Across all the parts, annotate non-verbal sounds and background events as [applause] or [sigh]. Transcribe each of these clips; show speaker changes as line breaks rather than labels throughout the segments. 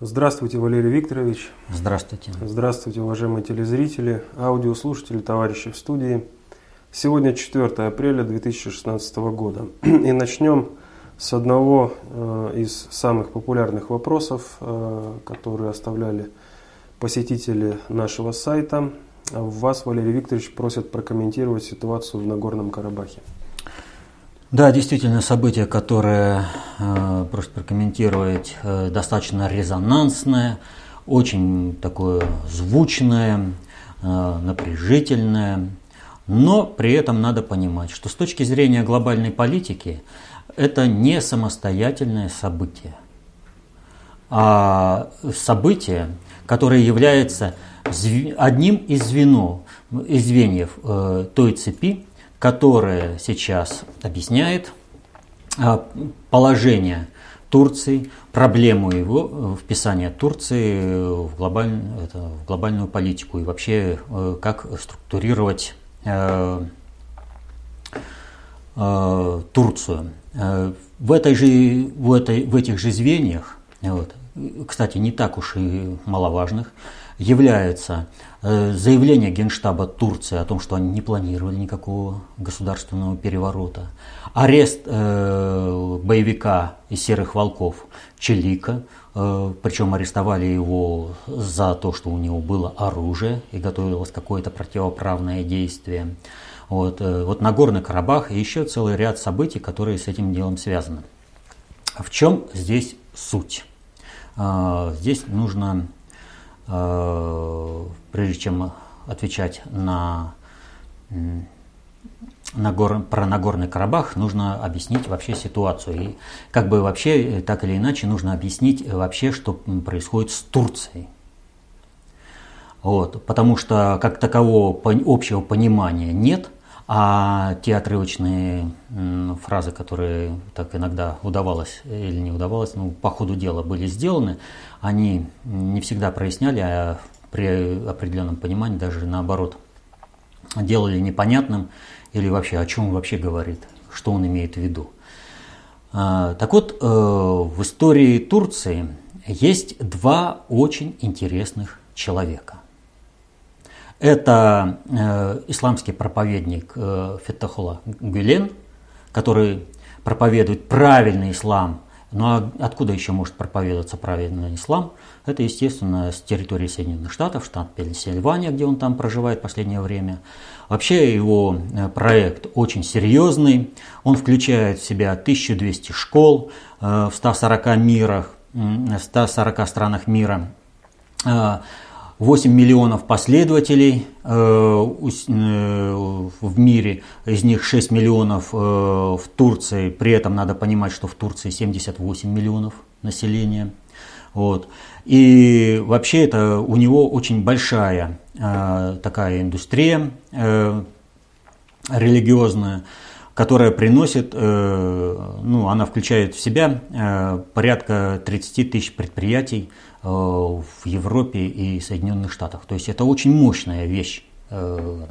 Здравствуйте, Валерий Викторович.
Здравствуйте.
Здравствуйте, уважаемые телезрители, аудиослушатели, товарищи в студии. Сегодня 4 апреля 2016 года. И начнем с одного э, из самых популярных вопросов, э, которые оставляли посетители нашего сайта. Вас, Валерий Викторович, просят прокомментировать ситуацию в Нагорном Карабахе.
Да, действительно, событие, которое э, просто прокомментировать э, достаточно резонансное, очень такое звучное, э, напряжительное, но при этом надо понимать, что с точки зрения глобальной политики это не самостоятельное событие, а событие, которое является одним из, звено, из звеньев той цепи, которая сейчас объясняет а, положение Турции, проблему его вписания Турции в, глобаль, это, в глобальную политику и вообще э, как структурировать э, э, Турцию. Э, в, этой же, в, этой, в этих же звеньях, вот, кстати, не так уж и маловажных, является э, заявление Генштаба Турции о том, что они не планировали никакого государственного переворота, арест э, боевика из «Серых волков» Челика, э, причем арестовали его за то, что у него было оружие и готовилось какое-то противоправное действие. Вот, вот Нагорный Карабах и еще целый ряд событий, которые с этим делом связаны. В чем здесь суть? Здесь нужно Э, прежде чем отвечать на, на гор, про Нагорный Карабах, нужно объяснить вообще ситуацию. И как бы вообще, так или иначе, нужно объяснить вообще, что происходит с Турцией. Вот, потому что как такового общего понимания нет – а те отрывочные фразы, которые так иногда удавалось или не удавалось, ну, по ходу дела были сделаны, они не всегда проясняли, а при определенном понимании даже наоборот делали непонятным или вообще о чем он вообще говорит, что он имеет в виду. А, так вот, э, в истории Турции есть два очень интересных человека. Это э, исламский проповедник э, Феттахула Гюлен, который проповедует правильный ислам. Ну а откуда еще может проповедоваться правильный ислам? Это, естественно, с территории Соединенных Штатов, штат Пенсильвания, где он там проживает в последнее время. Вообще его э, проект очень серьезный. Он включает в себя 1200 школ э, в 140 мирах, в 140 странах мира. Э, 8 миллионов последователей э, э, в мире, из них 6 миллионов э, в Турции, при этом надо понимать, что в Турции 78 миллионов населения. Вот. И вообще это у него очень большая такая индустрия религиозная, которая приносит, ну, она включает в себя порядка 30 тысяч предприятий, Э, в Европе и Соединенных Штатах. То есть это очень мощная вещь. Э,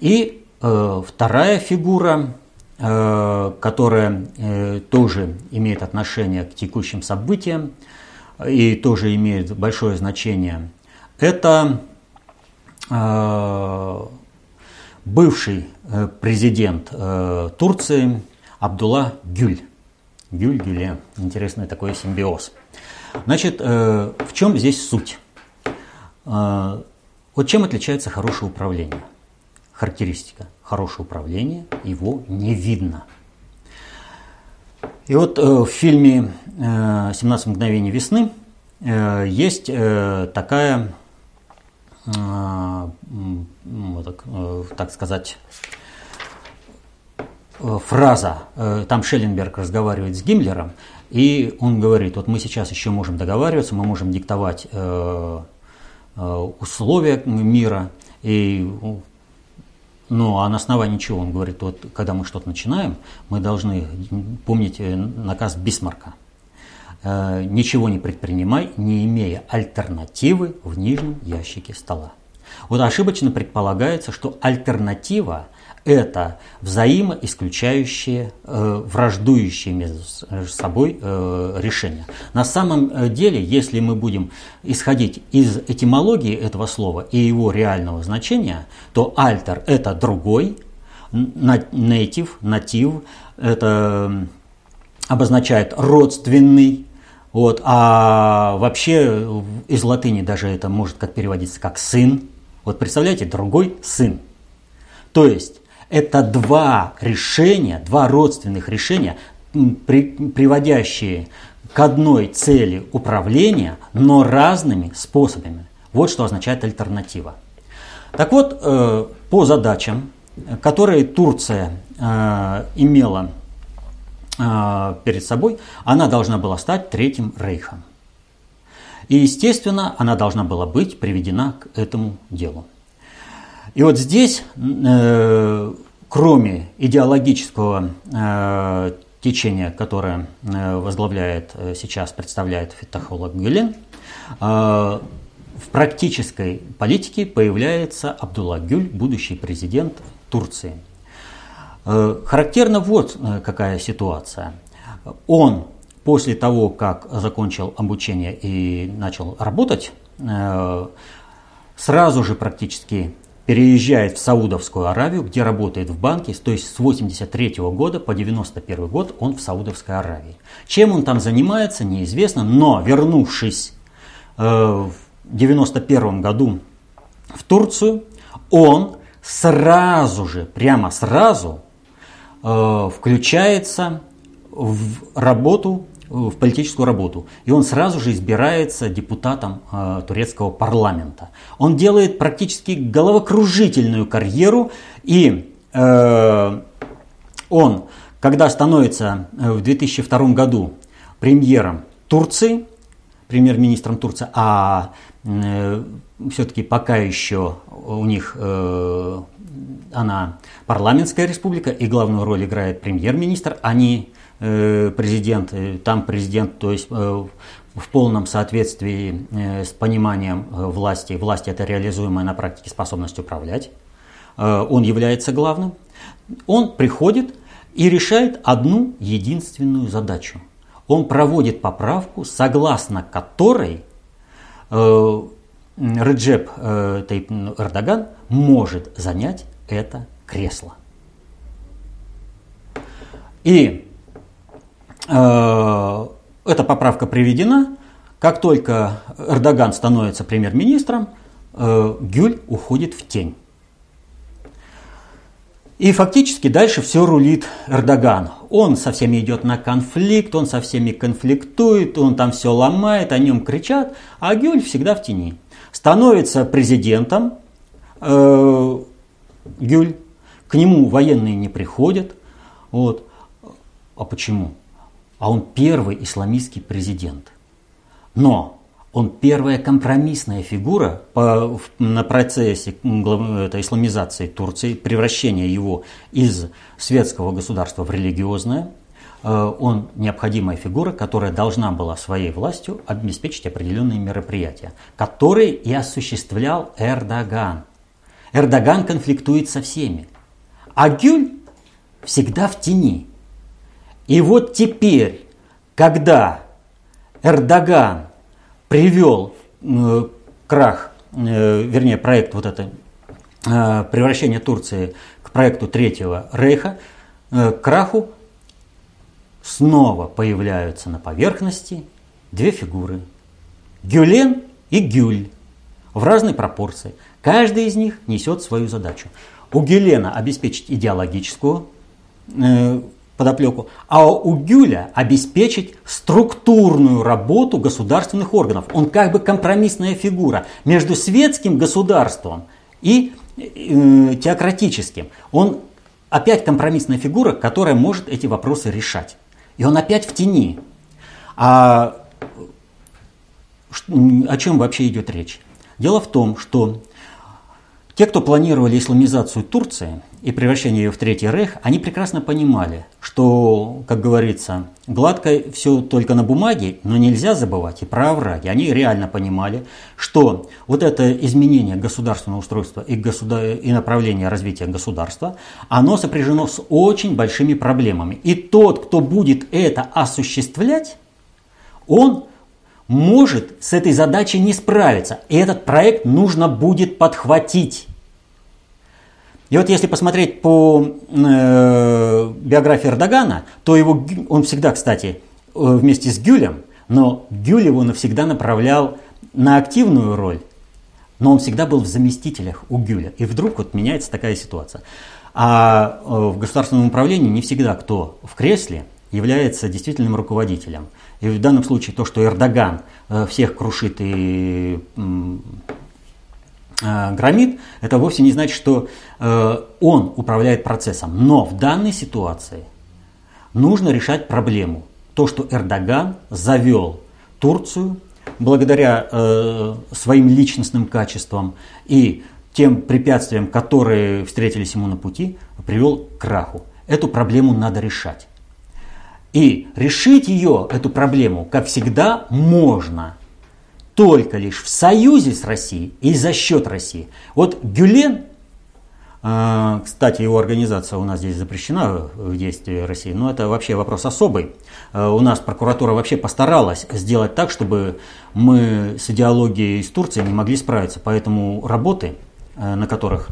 и э, вторая фигура, которая тоже имеет отношение к текущим событиям и тоже имеет большое значение, это бывший президент Турции Абдулла Гюль. Гюль Гюле. Интересный такой симбиоз. Значит, э, в чем здесь суть? Э, вот чем отличается хорошее управление? Характеристика. Хорошее управление, его не видно. И вот э, в фильме «17 мгновений весны» есть такая, так сказать, фраза. Там Шелленберг разговаривает с Гиммлером, и он говорит, вот мы сейчас еще можем договариваться, мы можем диктовать э, э, условия мира, и, ну, а на основании чего он говорит, вот когда мы что-то начинаем, мы должны помнить э, наказ Бисмарка. Э, ничего не предпринимай, не имея альтернативы в нижнем ящике стола. Вот ошибочно предполагается, что альтернатива – это взаимоисключающие, э, враждующие между собой э, решения. На самом э, деле, если мы будем исходить из этимологии этого слова и его реального значения, то альтер – это другой, native, натив – это обозначает родственный, вот, а вообще из латыни даже это может как переводиться как сын. Вот представляете, другой сын. То есть это два решения, два родственных решения, при, приводящие к одной цели управления, но разными способами. Вот что означает альтернатива. Так вот, э, по задачам, которые Турция э, имела э, перед собой, она должна была стать Третьим Рейхом. И, естественно, она должна была быть приведена к этому делу. И вот здесь, э, кроме идеологического э, течения, которое э, возглавляет сейчас, представляет Фитахолог Гюлен, в практической политике появляется Абдулла Гюль, будущий президент Турции. Характерна вот какая ситуация. Он после того, как закончил обучение и начал работать, сразу же практически переезжает в Саудовскую Аравию, где работает в банке, то есть с 83 года по 91 год он в Саудовской Аравии. Чем он там занимается, неизвестно, но вернувшись э, в 91 году в Турцию, он сразу же, прямо сразу э, включается в работу в политическую работу. И он сразу же избирается депутатом э, турецкого парламента. Он делает практически головокружительную карьеру, и э, он, когда становится э, в 2002 году премьером Турции, премьер-министром Турции, а э, все-таки пока еще у них э, она парламентская республика, и главную роль играет премьер-министр, они Э, президент, э, там президент, то есть э, в полном соответствии с пониманием власти, власть это реализуемая на практике способность управлять, он является главным, он приходит и решает одну единственную задачу. Он проводит поправку, согласно которой Реджеп Тайп Эрдоган может занять это кресло. И Э, эта поправка приведена. Как только Эрдоган становится премьер-министром, э, Гюль уходит в тень. И фактически дальше все рулит Эрдоган. Он со всеми идет на конфликт, он со всеми конфликтует, он там все ломает, о нем кричат, а Гюль всегда в тени. Становится президентом э, Гюль, к нему военные не приходят. Вот. А почему? А он первый исламистский президент. Но он первая компромиссная фигура по, на процессе это, исламизации Турции, превращения его из светского государства в религиозное. Э, он необходимая фигура, которая должна была своей властью обеспечить определенные мероприятия, которые и осуществлял Эрдоган. Эрдоган конфликтует со всеми, а Гюль всегда в тени – и вот теперь, когда Эрдоган привел э, крах, э, вернее, проект вот это, э, превращение Турции к проекту Третьего Рейха, э, к краху, снова появляются на поверхности две фигуры. Гюлен и Гюль в разной пропорции. Каждый из них несет свою задачу. У Гюлена обеспечить идеологическую э, подоплеку, а у Гюля обеспечить структурную работу государственных органов. Он как бы компромиссная фигура между светским государством и э, теократическим. Он опять компромиссная фигура, которая может эти вопросы решать. И он опять в тени. А о чем вообще идет речь? Дело в том, что те, кто планировали исламизацию Турции и превращение ее в Третий Рейх, они прекрасно понимали, что, как говорится, гладко все только на бумаге, но нельзя забывать и про овраги. Они реально понимали, что вот это изменение государственного устройства и, государ... и направления развития государства, оно сопряжено с очень большими проблемами. И тот, кто будет это осуществлять, он может с этой задачей не справиться. И этот проект нужно будет подхватить. И вот если посмотреть по э, биографии Эрдогана, то его, он всегда, кстати, э, вместе с Гюлем, но Гюль его навсегда направлял на активную роль, но он всегда был в заместителях у Гюля. И вдруг вот меняется такая ситуация. А э, в государственном управлении не всегда кто в кресле является действительным руководителем. И в данном случае то, что Эрдоган э, всех крушит и громит, это вовсе не значит, что э, он управляет процессом. Но в данной ситуации нужно решать проблему. То, что Эрдоган завел Турцию благодаря своим личностным качествам и тем препятствиям, которые встретились ему на пути, привел к краху. Эту проблему надо решать. И решить ее, эту проблему, как всегда, можно только лишь в союзе с Россией и за счет России. Вот Гюлен, э, кстати, его организация у нас здесь запрещена в действии России, но это вообще вопрос особый. Э, у нас прокуратура вообще постаралась сделать так, чтобы мы с идеологией из Турции не могли справиться. Поэтому работы, э, на которых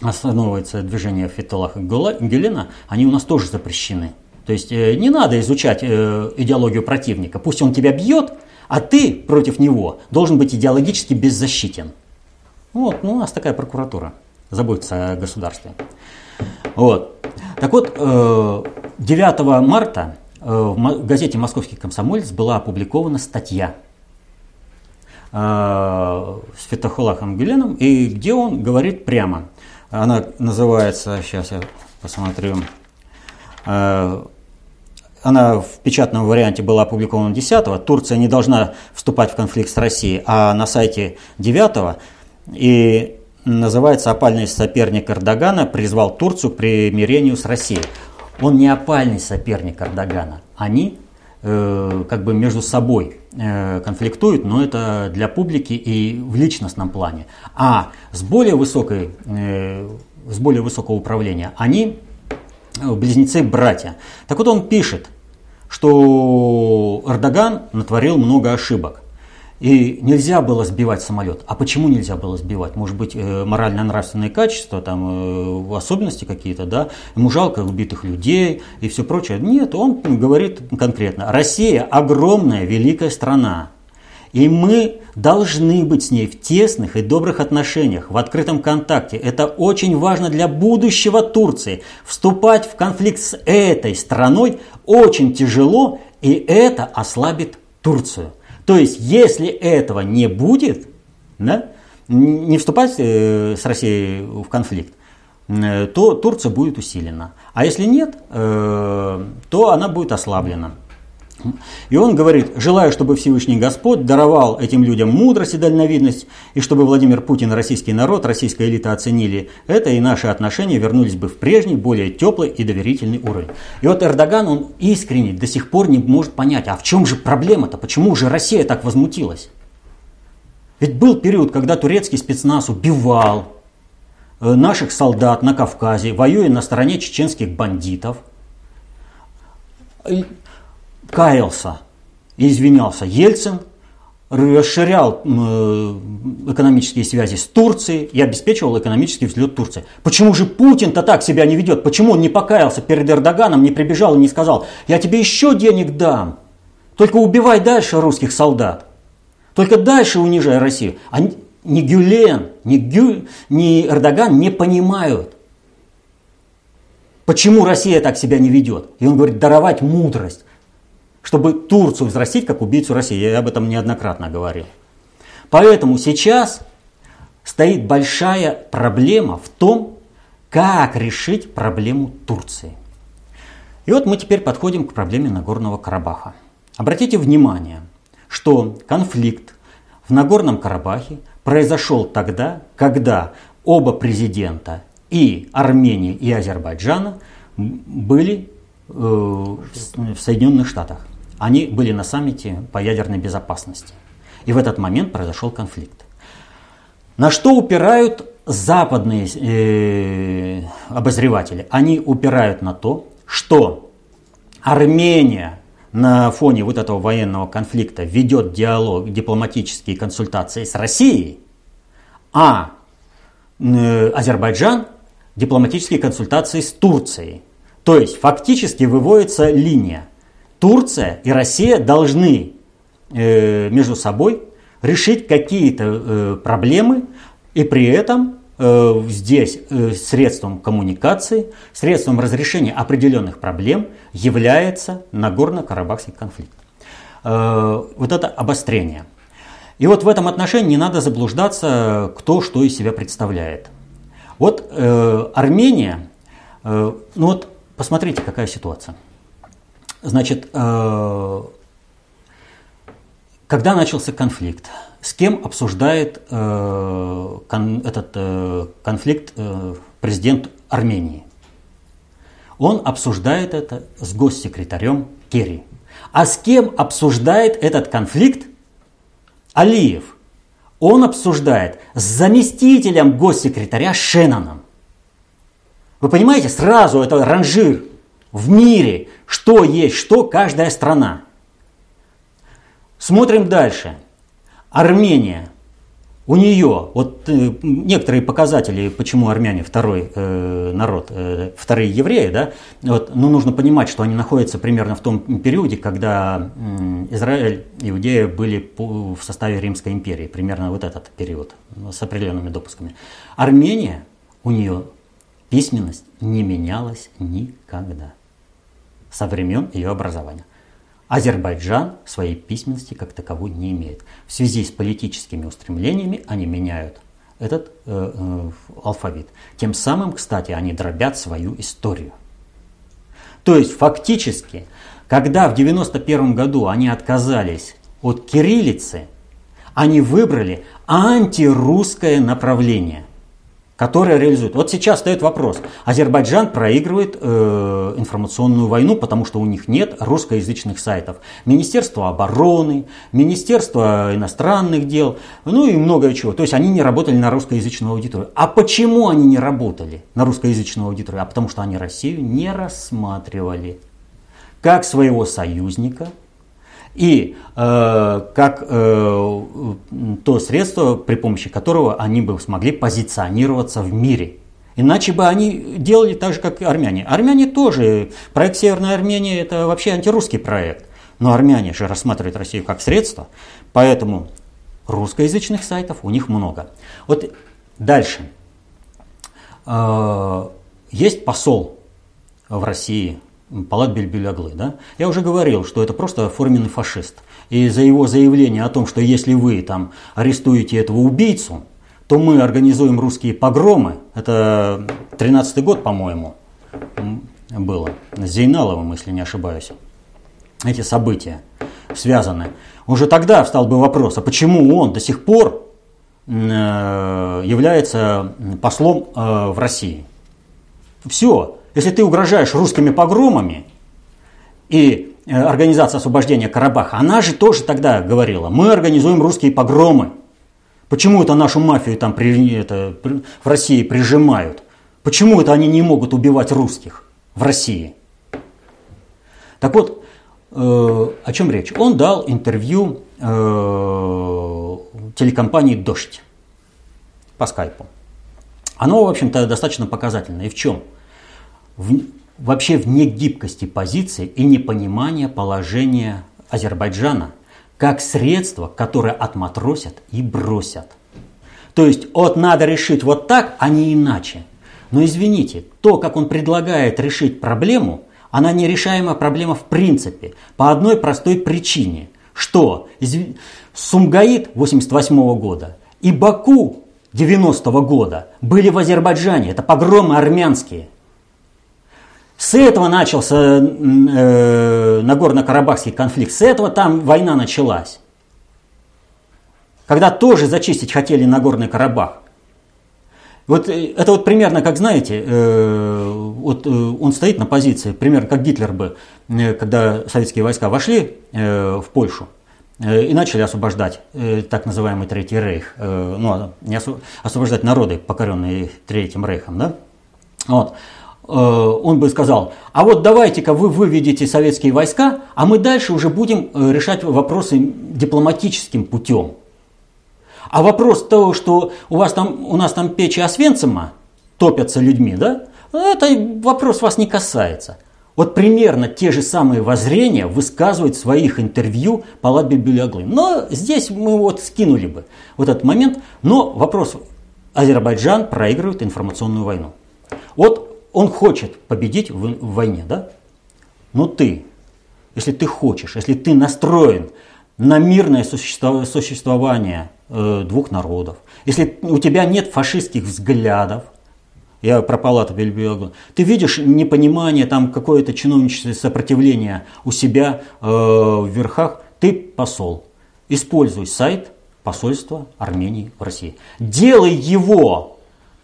основывается движение Феталаха Гюлена, они у нас тоже запрещены. То есть э, не надо изучать э, идеологию противника. Пусть он тебя бьет, а ты против него должен быть идеологически беззащитен. Вот, ну, у нас такая прокуратура заботится о государстве. Вот. Так вот, 9 э, марта в газете «Московский комсомолец» была опубликована статья с Фетахулахом Гюленом, и где он говорит прямо. Она называется, сейчас я посмотрю, она в печатном варианте была опубликована 10 Турция не должна вступать в конфликт с Россией, а на сайте 9 и называется «Опальный соперник Эрдогана призвал Турцию к примирению с Россией». Он не опальный соперник Эрдогана. Они э, как бы между собой э, конфликтуют, но это для публики и в личностном плане. А с более, высокой, э, с более высокого управления они близнецы-братья. Так вот он пишет, что Эрдоган натворил много ошибок. И нельзя было сбивать самолет. А почему нельзя было сбивать? Может быть, э, морально-нравственные качества, там, э, особенности какие-то, да? Ему жалко убитых людей и все прочее. Нет, он говорит конкретно. Россия огромная, великая страна. И мы должны быть с ней в тесных и добрых отношениях, в открытом контакте. Это очень важно для будущего Турции. Вступать в конфликт с этой страной очень тяжело, и это ослабит Турцию. То есть, если этого не будет, да, не вступать э, с Россией в конфликт, э, то Турция будет усилена. А если нет, э, то она будет ослаблена. И он говорит, желаю, чтобы Всевышний Господь даровал этим людям мудрость и дальновидность, и чтобы Владимир Путин, российский народ, российская элита оценили это, и наши отношения вернулись бы в прежний, более теплый и доверительный уровень. И вот Эрдоган, он искренне до сих пор не может понять, а в чем же проблема-то, почему же Россия так возмутилась? Ведь был период, когда турецкий спецназ убивал э, наших солдат на Кавказе, воюя на стороне чеченских бандитов каялся и извинялся Ельцин, расширял э, экономические связи с Турцией и обеспечивал экономический взлет Турции. Почему же Путин-то так себя не ведет? Почему он не покаялся перед Эрдоганом, не прибежал и не сказал, я тебе еще денег дам, только убивай дальше русских солдат, только дальше унижай Россию. Они, ни Гюлен, ни, Гю, ни Эрдоган не понимают, почему Россия так себя не ведет. И он говорит, даровать мудрость чтобы Турцию взрастить как убийцу России. Я об этом неоднократно говорил. Поэтому сейчас стоит большая проблема в том, как решить проблему Турции. И вот мы теперь подходим к проблеме Нагорного Карабаха. Обратите внимание, что конфликт в Нагорном Карабахе произошел тогда, когда оба президента и Армении, и Азербайджана были э, в Соединенных Штатах. Они были на саммите по ядерной безопасности. И в этот момент произошел конфликт. На что упирают западные э, обозреватели? Они упирают на то, что Армения на фоне вот этого военного конфликта ведет диалог, дипломатические консультации с Россией, а э, Азербайджан дипломатические консультации с Турцией. То есть фактически выводится линия. Турция и Россия должны э, между собой решить какие-то э, проблемы и при этом э, здесь средством коммуникации, средством разрешения определенных проблем является Нагорно-Карабахский конфликт. Вот это обострение. И вот в этом отношении не надо заблуждаться, кто что из себя представляет. Вот э, Армения, э, ну вот посмотрите, какая ситуация. Значит, э, когда начался конфликт, с кем обсуждает э, этот э, конфликт президент Армении? Он обсуждает это с госсекретарем Керри. А с кем обсуждает этот конфликт Алиев? Он обсуждает с заместителем госсекретаря Шеноном. Вы понимаете, сразу это ранжир в мире, что есть что каждая страна. Смотрим дальше. Армения. У нее, вот э, некоторые показатели, почему армяне второй э, народ, э, вторые евреи, да, вот, ну, нужно понимать, что они находятся примерно в том периоде, когда э, Израиль, Иудея были по, в составе Римской империи, примерно вот этот период, с определенными допусками. Армения, у нее письменность не менялась никогда со времен ее образования. Азербайджан своей письменности как таковой не имеет. В связи с политическими устремлениями они меняют этот э, э, алфавит. Тем самым, кстати, они дробят свою историю. То есть фактически, когда в 91 году они отказались от кириллицы, они выбрали антирусское направление которая реализует. Вот сейчас стоит вопрос. Азербайджан проигрывает э, информационную войну, потому что у них нет русскоязычных сайтов. Министерство обороны, Министерство иностранных дел, ну и многое чего. То есть они не работали на русскоязычную аудиторию. А почему они не работали на русскоязычную аудиторию? А потому что они Россию не рассматривали как своего союзника – и э, как э, то средство, при помощи которого они бы смогли позиционироваться в мире. Иначе бы они делали так же, как и армяне. Армяне тоже, проект Северной Армении это вообще антирусский проект. Но армяне же рассматривают Россию как средство, поэтому русскоязычных сайтов у них много. Вот дальше. Э, есть посол в России Палат Бельбюляглы. Да? Я уже говорил, что это просто форменный фашист. И за его заявление о том, что если вы там арестуете этого убийцу, то мы организуем русские погромы. Это 13-й год, по-моему, было. С Зейналовым, если не ошибаюсь. Эти события связаны. Уже тогда встал бы вопрос, а почему он до сих пор э, является послом э, в России? Все, если ты угрожаешь русскими погромами, и э, Организация освобождения Карабаха, она же тоже тогда говорила, мы организуем русские погромы. Почему это нашу мафию там при, это, в России прижимают? Почему это они не могут убивать русских в России? Так вот, э, о чем речь? Он дал интервью э, телекомпании «Дождь» по скайпу. Оно, в общем-то, достаточно показательно. И в чем? В, вообще в негибкости позиции и непонимания положения Азербайджана как средство, которое отматросят и бросят. То есть вот надо решить вот так, а не иначе. Но извините, то, как он предлагает решить проблему, она нерешаемая проблема в принципе, по одной простой причине, что Сумгаит 88 года и Баку 90 года были в Азербайджане, это погромы армянские – с этого начался э, Нагорно-Карабахский конфликт, с этого там война началась. Когда тоже зачистить хотели Нагорный Карабах. Вот э, это вот примерно, как знаете, э, вот э, он стоит на позиции, примерно как Гитлер бы, э, когда советские войска вошли э, в Польшу э, и начали освобождать э, так называемый Третий Рейх, э, ну, а, не осв... освобождать народы, покоренные Третьим Рейхом, да? Вот. Он бы сказал, а вот давайте-ка вы выведете советские войска, а мы дальше уже будем э, решать вопросы дипломатическим путем. А вопрос того, что у, вас там, у нас там печи Освенцима топятся людьми, да, это вопрос вас не касается. Вот примерно те же самые воззрения высказывает в своих интервью Палат Бельбюляглы. Но здесь мы вот скинули бы вот этот момент. Но вопрос, Азербайджан проигрывает информационную войну. Вот он хочет победить в, в войне, да? Но ты, если ты хочешь, если ты настроен на мирное существование э, двух народов, если у тебя нет фашистских взглядов, я про палату Бельбиогу, ты видишь непонимание, там какое-то чиновничество, сопротивление у себя э, в верхах, ты посол. Используй сайт посольства Армении в России. Делай его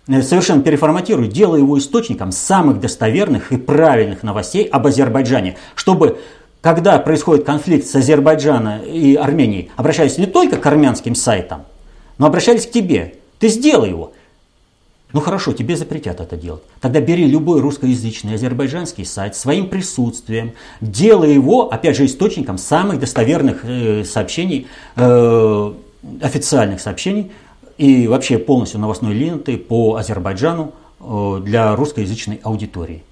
совершенно переформатируй, делай его источником самых достоверных и правильных новостей об Азербайджане, чтобы когда происходит конфликт с Азербайджаном и Арменией, обращались не только к армянским сайтам, но обращались к тебе. Ты сделай его. Ну хорошо, тебе запретят это делать. Тогда бери любой русскоязычный азербайджанский сайт своим присутствием, делай его, опять же, источником самых достоверных э, сообщений, э, официальных сообщений и вообще полностью новостной ленты по Азербайджану э, для русскоязычной аудитории.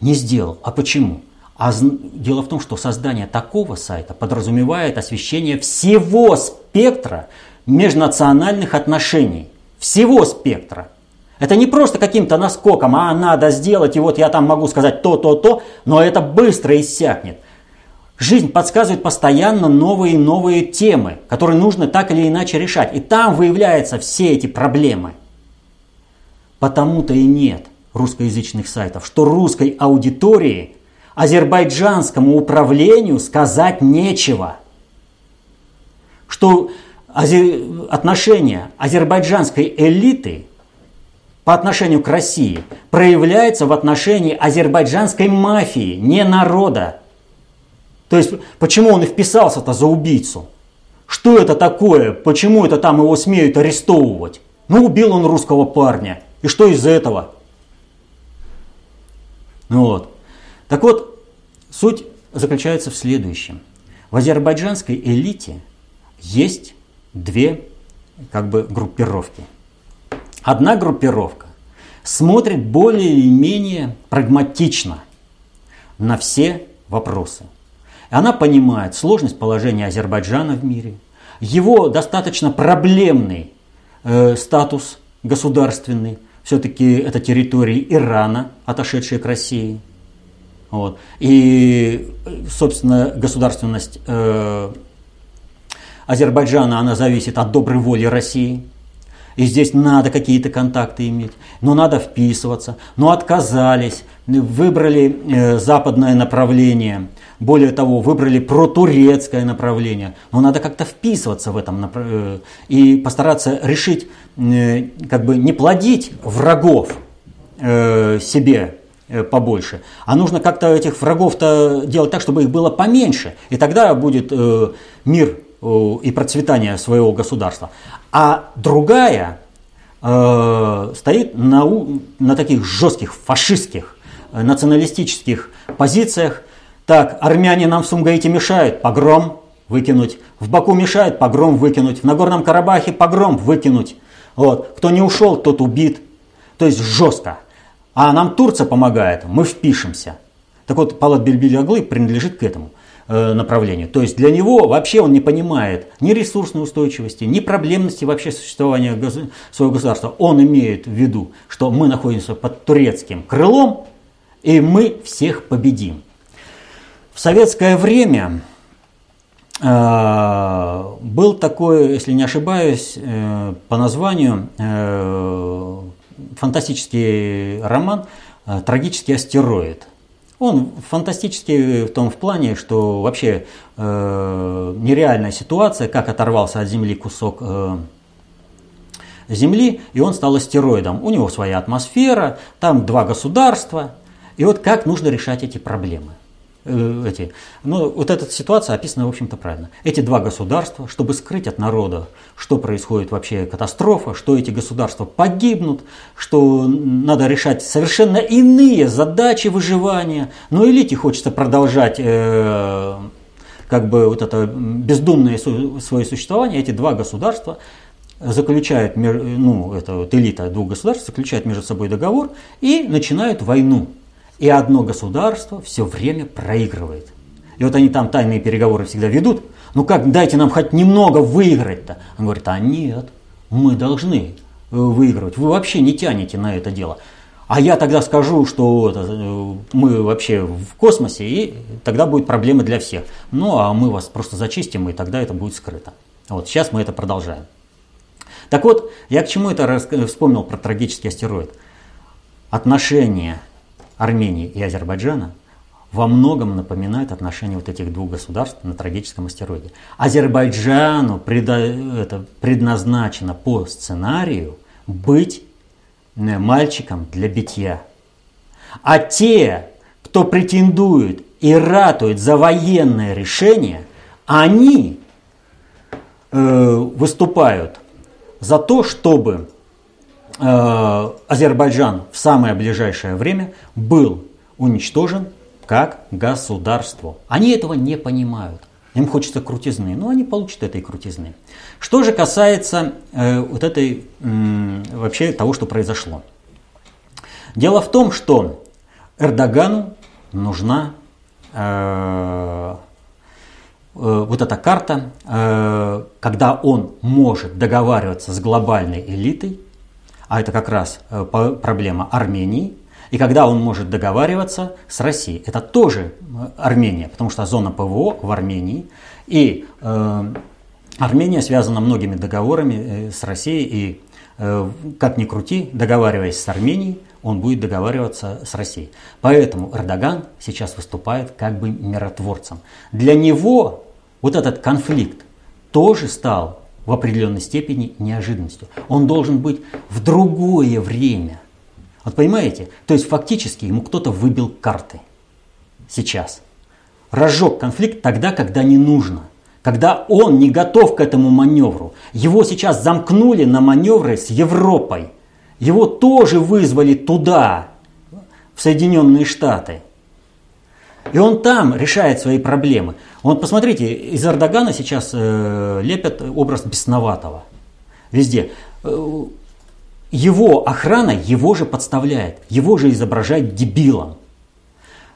Не сделал. А почему? А дело в том, что создание такого сайта подразумевает освещение всего спектра межнациональных отношений. Всего спектра. Это не просто каким-то наскоком, а надо сделать, и вот я там могу сказать то, то, то, но это быстро иссякнет. Жизнь подсказывает постоянно новые и новые темы, которые нужно так или иначе решать. И там выявляются все эти проблемы. Потому-то и нет русскоязычных сайтов, что русской аудитории, азербайджанскому управлению сказать нечего. Что отношение азербайджанской элиты по отношению к России проявляется в отношении азербайджанской мафии, не народа. То есть, почему он и вписался-то за убийцу? Что это такое? Почему это там его смеют арестовывать? Ну, убил он русского парня. И что из этого? Ну вот. Так вот, суть заключается в следующем. В азербайджанской элите есть две как бы группировки. Одна группировка смотрит более или менее прагматично на все вопросы – она понимает сложность положения Азербайджана в мире, его достаточно проблемный э, статус государственный, все-таки это территории Ирана, отошедшие к России. Вот. И, собственно, государственность э, Азербайджана, она зависит от доброй воли России. И здесь надо какие-то контакты иметь, но надо вписываться. Но отказались, выбрали э, западное направление – более того, выбрали протурецкое направление. Но надо как-то вписываться в этом э, и постараться решить, э, как бы не плодить врагов э, себе побольше, а нужно как-то этих врагов-то делать так, чтобы их было поменьше. И тогда будет мир и процветание своего государства. А другая стоит на, на таких жестких фашистских националистических позициях, так, армяне нам в Сумгаите мешают, погром выкинуть. В Баку мешают, погром выкинуть. В Нагорном Карабахе погром выкинуть. Вот. Кто не ушел, тот убит. То есть жестко. А нам Турция помогает, мы впишемся. Так вот, Палат Бельбиль-Аглы принадлежит к этому э, направлению. То есть для него вообще он не понимает ни ресурсной устойчивости, ни проблемности вообще существования своего государства. Он имеет в виду, что мы находимся под турецким крылом, и мы всех победим. Советское время э, был такой, если не ошибаюсь, э, по названию э, фантастический роман «Трагический астероид». Он фантастический в том в плане, что вообще нереальная ситуация, как оторвался от Земли кусок Земли, и он стал астероидом. У него своя атмосфера, там два государства. И вот как нужно решать эти проблемы? Э, эти, ну, вот эта ситуация описана, в общем-то, правильно. Эти два государства, чтобы скрыть от народа, что происходит вообще катастрофа, что эти государства погибнут, что надо решать совершенно иные задачи выживания. Но элите хочется продолжать э, как бы вот это бездумное свое существование. Эти два государства заключают, ну, это вот элита двух государств заключает между собой договор и начинают войну. И одно государство все время проигрывает. И вот они там тайные переговоры всегда ведут. Ну как, дайте нам хоть немного выиграть-то. Он говорит, а нет, мы должны э, выигрывать. Вы вообще не тянете на это дело. А я тогда скажу, что э, мы вообще в космосе, и тогда будет проблема для всех. Ну, а мы вас просто зачистим, и тогда это будет скрыто. Вот сейчас мы это продолжаем. Так вот, я к чему это вспомнил про трагический астероид? Отношения Армении и Азербайджана во многом напоминают отношения вот этих двух государств на трагическом астероиде. Азербайджану преда, это, предназначено по сценарию быть э, мальчиком для битья. А те, кто претендует и ратует за военное решение, они э, выступают за то, чтобы Азербайджан в самое ближайшее время был уничтожен как государство. Они этого не понимают. Им хочется крутизны, но они получат этой крутизны. Что же касается э, вот этой э, вообще того, что произошло. Дело в том, что Эрдогану нужна э, э, вот эта карта, э, когда он может договариваться с глобальной элитой, а это как раз э, проблема Армении, и когда он может договариваться с Россией. Это тоже э, Армения, потому что зона ПВО в Армении, и э, Армения связана многими договорами э, с Россией, и э, как ни крути, договариваясь с Арменией, он будет договариваться с Россией. Поэтому Эрдоган сейчас выступает как бы миротворцем. Для него вот этот конфликт тоже стал в определенной степени неожиданностью. Он должен быть в другое время. Вот понимаете? То есть фактически ему кто-то выбил карты сейчас. Разжег конфликт тогда, когда не нужно. Когда он не готов к этому маневру. Его сейчас замкнули на маневры с Европой. Его тоже вызвали туда, в Соединенные Штаты. И он там решает свои проблемы. Вот посмотрите, из Эрдогана сейчас э, лепят образ бесноватого. Везде. Э, его охрана его же подставляет, его же изображает дебилом.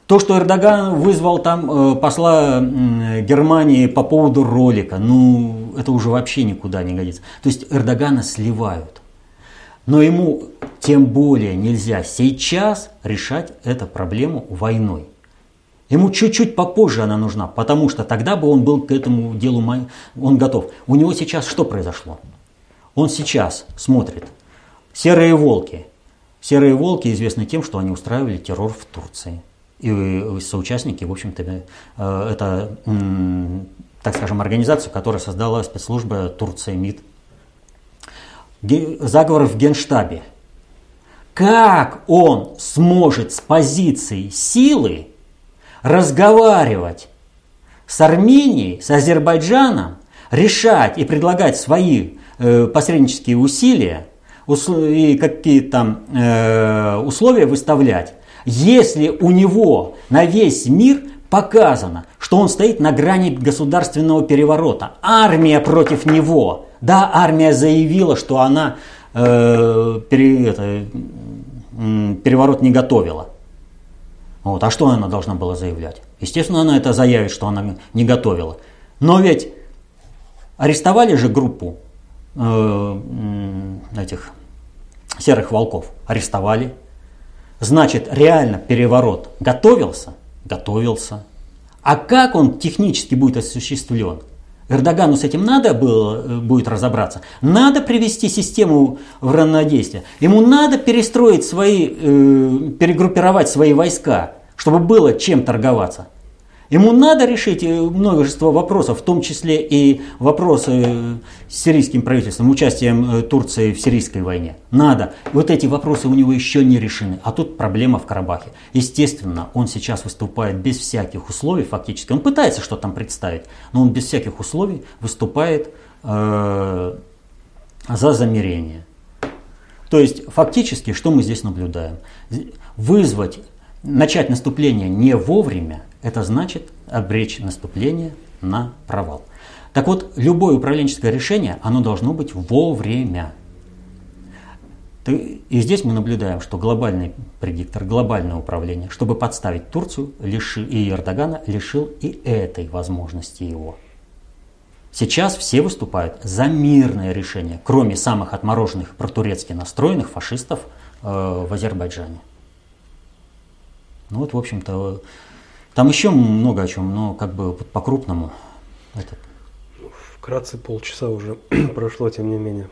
То, что Эрдоган вызвал там э, посла Германии по поводу ролика, ну, это уже вообще никуда не годится. То есть Эрдогана сливают. Но ему тем более нельзя сейчас решать эту проблему войной. Ему чуть-чуть попозже она нужна, потому что тогда бы он был к этому делу он готов. У него сейчас что произошло? Он сейчас смотрит. Серые волки. Серые волки известны тем, что они устраивали террор в Турции. И э, соучастники, в общем-то, э, это, так скажем, организация, которая создала спецслужба Турции МИД. Заговор в Генштабе. Как он сможет с позиции силы разговаривать с Арменией, с Азербайджаном, решать и предлагать свои э, посреднические усилия и какие там э, условия выставлять, если у него на весь мир показано, что он стоит на грани государственного переворота. Армия против него. Да, армия заявила, что она э, пере, это, переворот не готовила. Вот. А что она должна была заявлять? Естественно, она это заявит, что она не готовила. Но ведь арестовали же группу э, этих серых волков. Арестовали. Значит, реально переворот готовился? Готовился. А как он технически будет осуществлен? Эрдогану с этим надо было, э, будет разобраться. Надо привести систему в равнодействие. Ему надо перестроить свои, э, перегруппировать свои войска, чтобы было чем торговаться. Ему надо решить э, множество вопросов, в том числе и вопросы с сирийским правительством, участием э, Турции в сирийской войне. Надо. Вот эти вопросы у него еще не решены. А тут проблема в Карабахе. Естественно, он сейчас выступает без всяких условий фактически. Он пытается что там представить, но он без всяких условий выступает э, за замирение. То есть фактически, что мы здесь наблюдаем? Вызвать, начать наступление не вовремя, это значит обречь наступление на провал. Так вот, любое управленческое решение, оно должно быть вовремя. И здесь мы наблюдаем, что глобальный предиктор, глобальное управление, чтобы подставить Турцию лиши, и Эрдогана, лишил и этой возможности его. Сейчас все выступают за мирное решение, кроме самых отмороженных протурецки настроенных фашистов э, в Азербайджане. Ну вот, в общем-то, там еще много о чем, но как бы по-крупному.
Это... Вкратце полчаса уже [clears throat] прошло, тем не менее.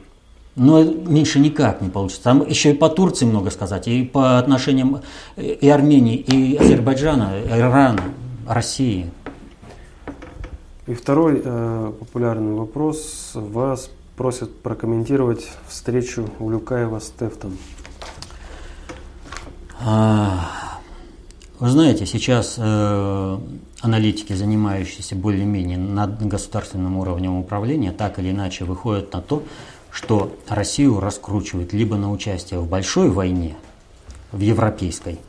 Но меньше никак не получится. Там еще и по Турции много сказать, и по отношениям и Армении, и Азербайджана, и Ирана, России.
И второй э, популярный вопрос. Вас просят прокомментировать встречу Улюкаева с Тефтом.
А, вы знаете, сейчас э, аналитики, занимающиеся более-менее над государственным уровнем управления, так или иначе выходят на то, что Россию раскручивают либо на участие в большой войне, в европейской,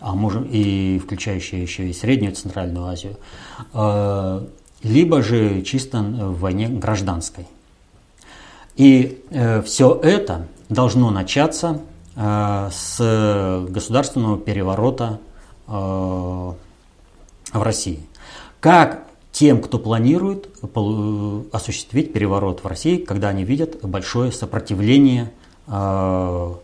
а можем и включающей еще и Среднюю Центральную Азию, э, либо же чисто в войне гражданской. И э, все это должно начаться э, с государственного переворота в России. Как тем, кто планирует э, осуществить переворот в России, когда они видят большое сопротивление э,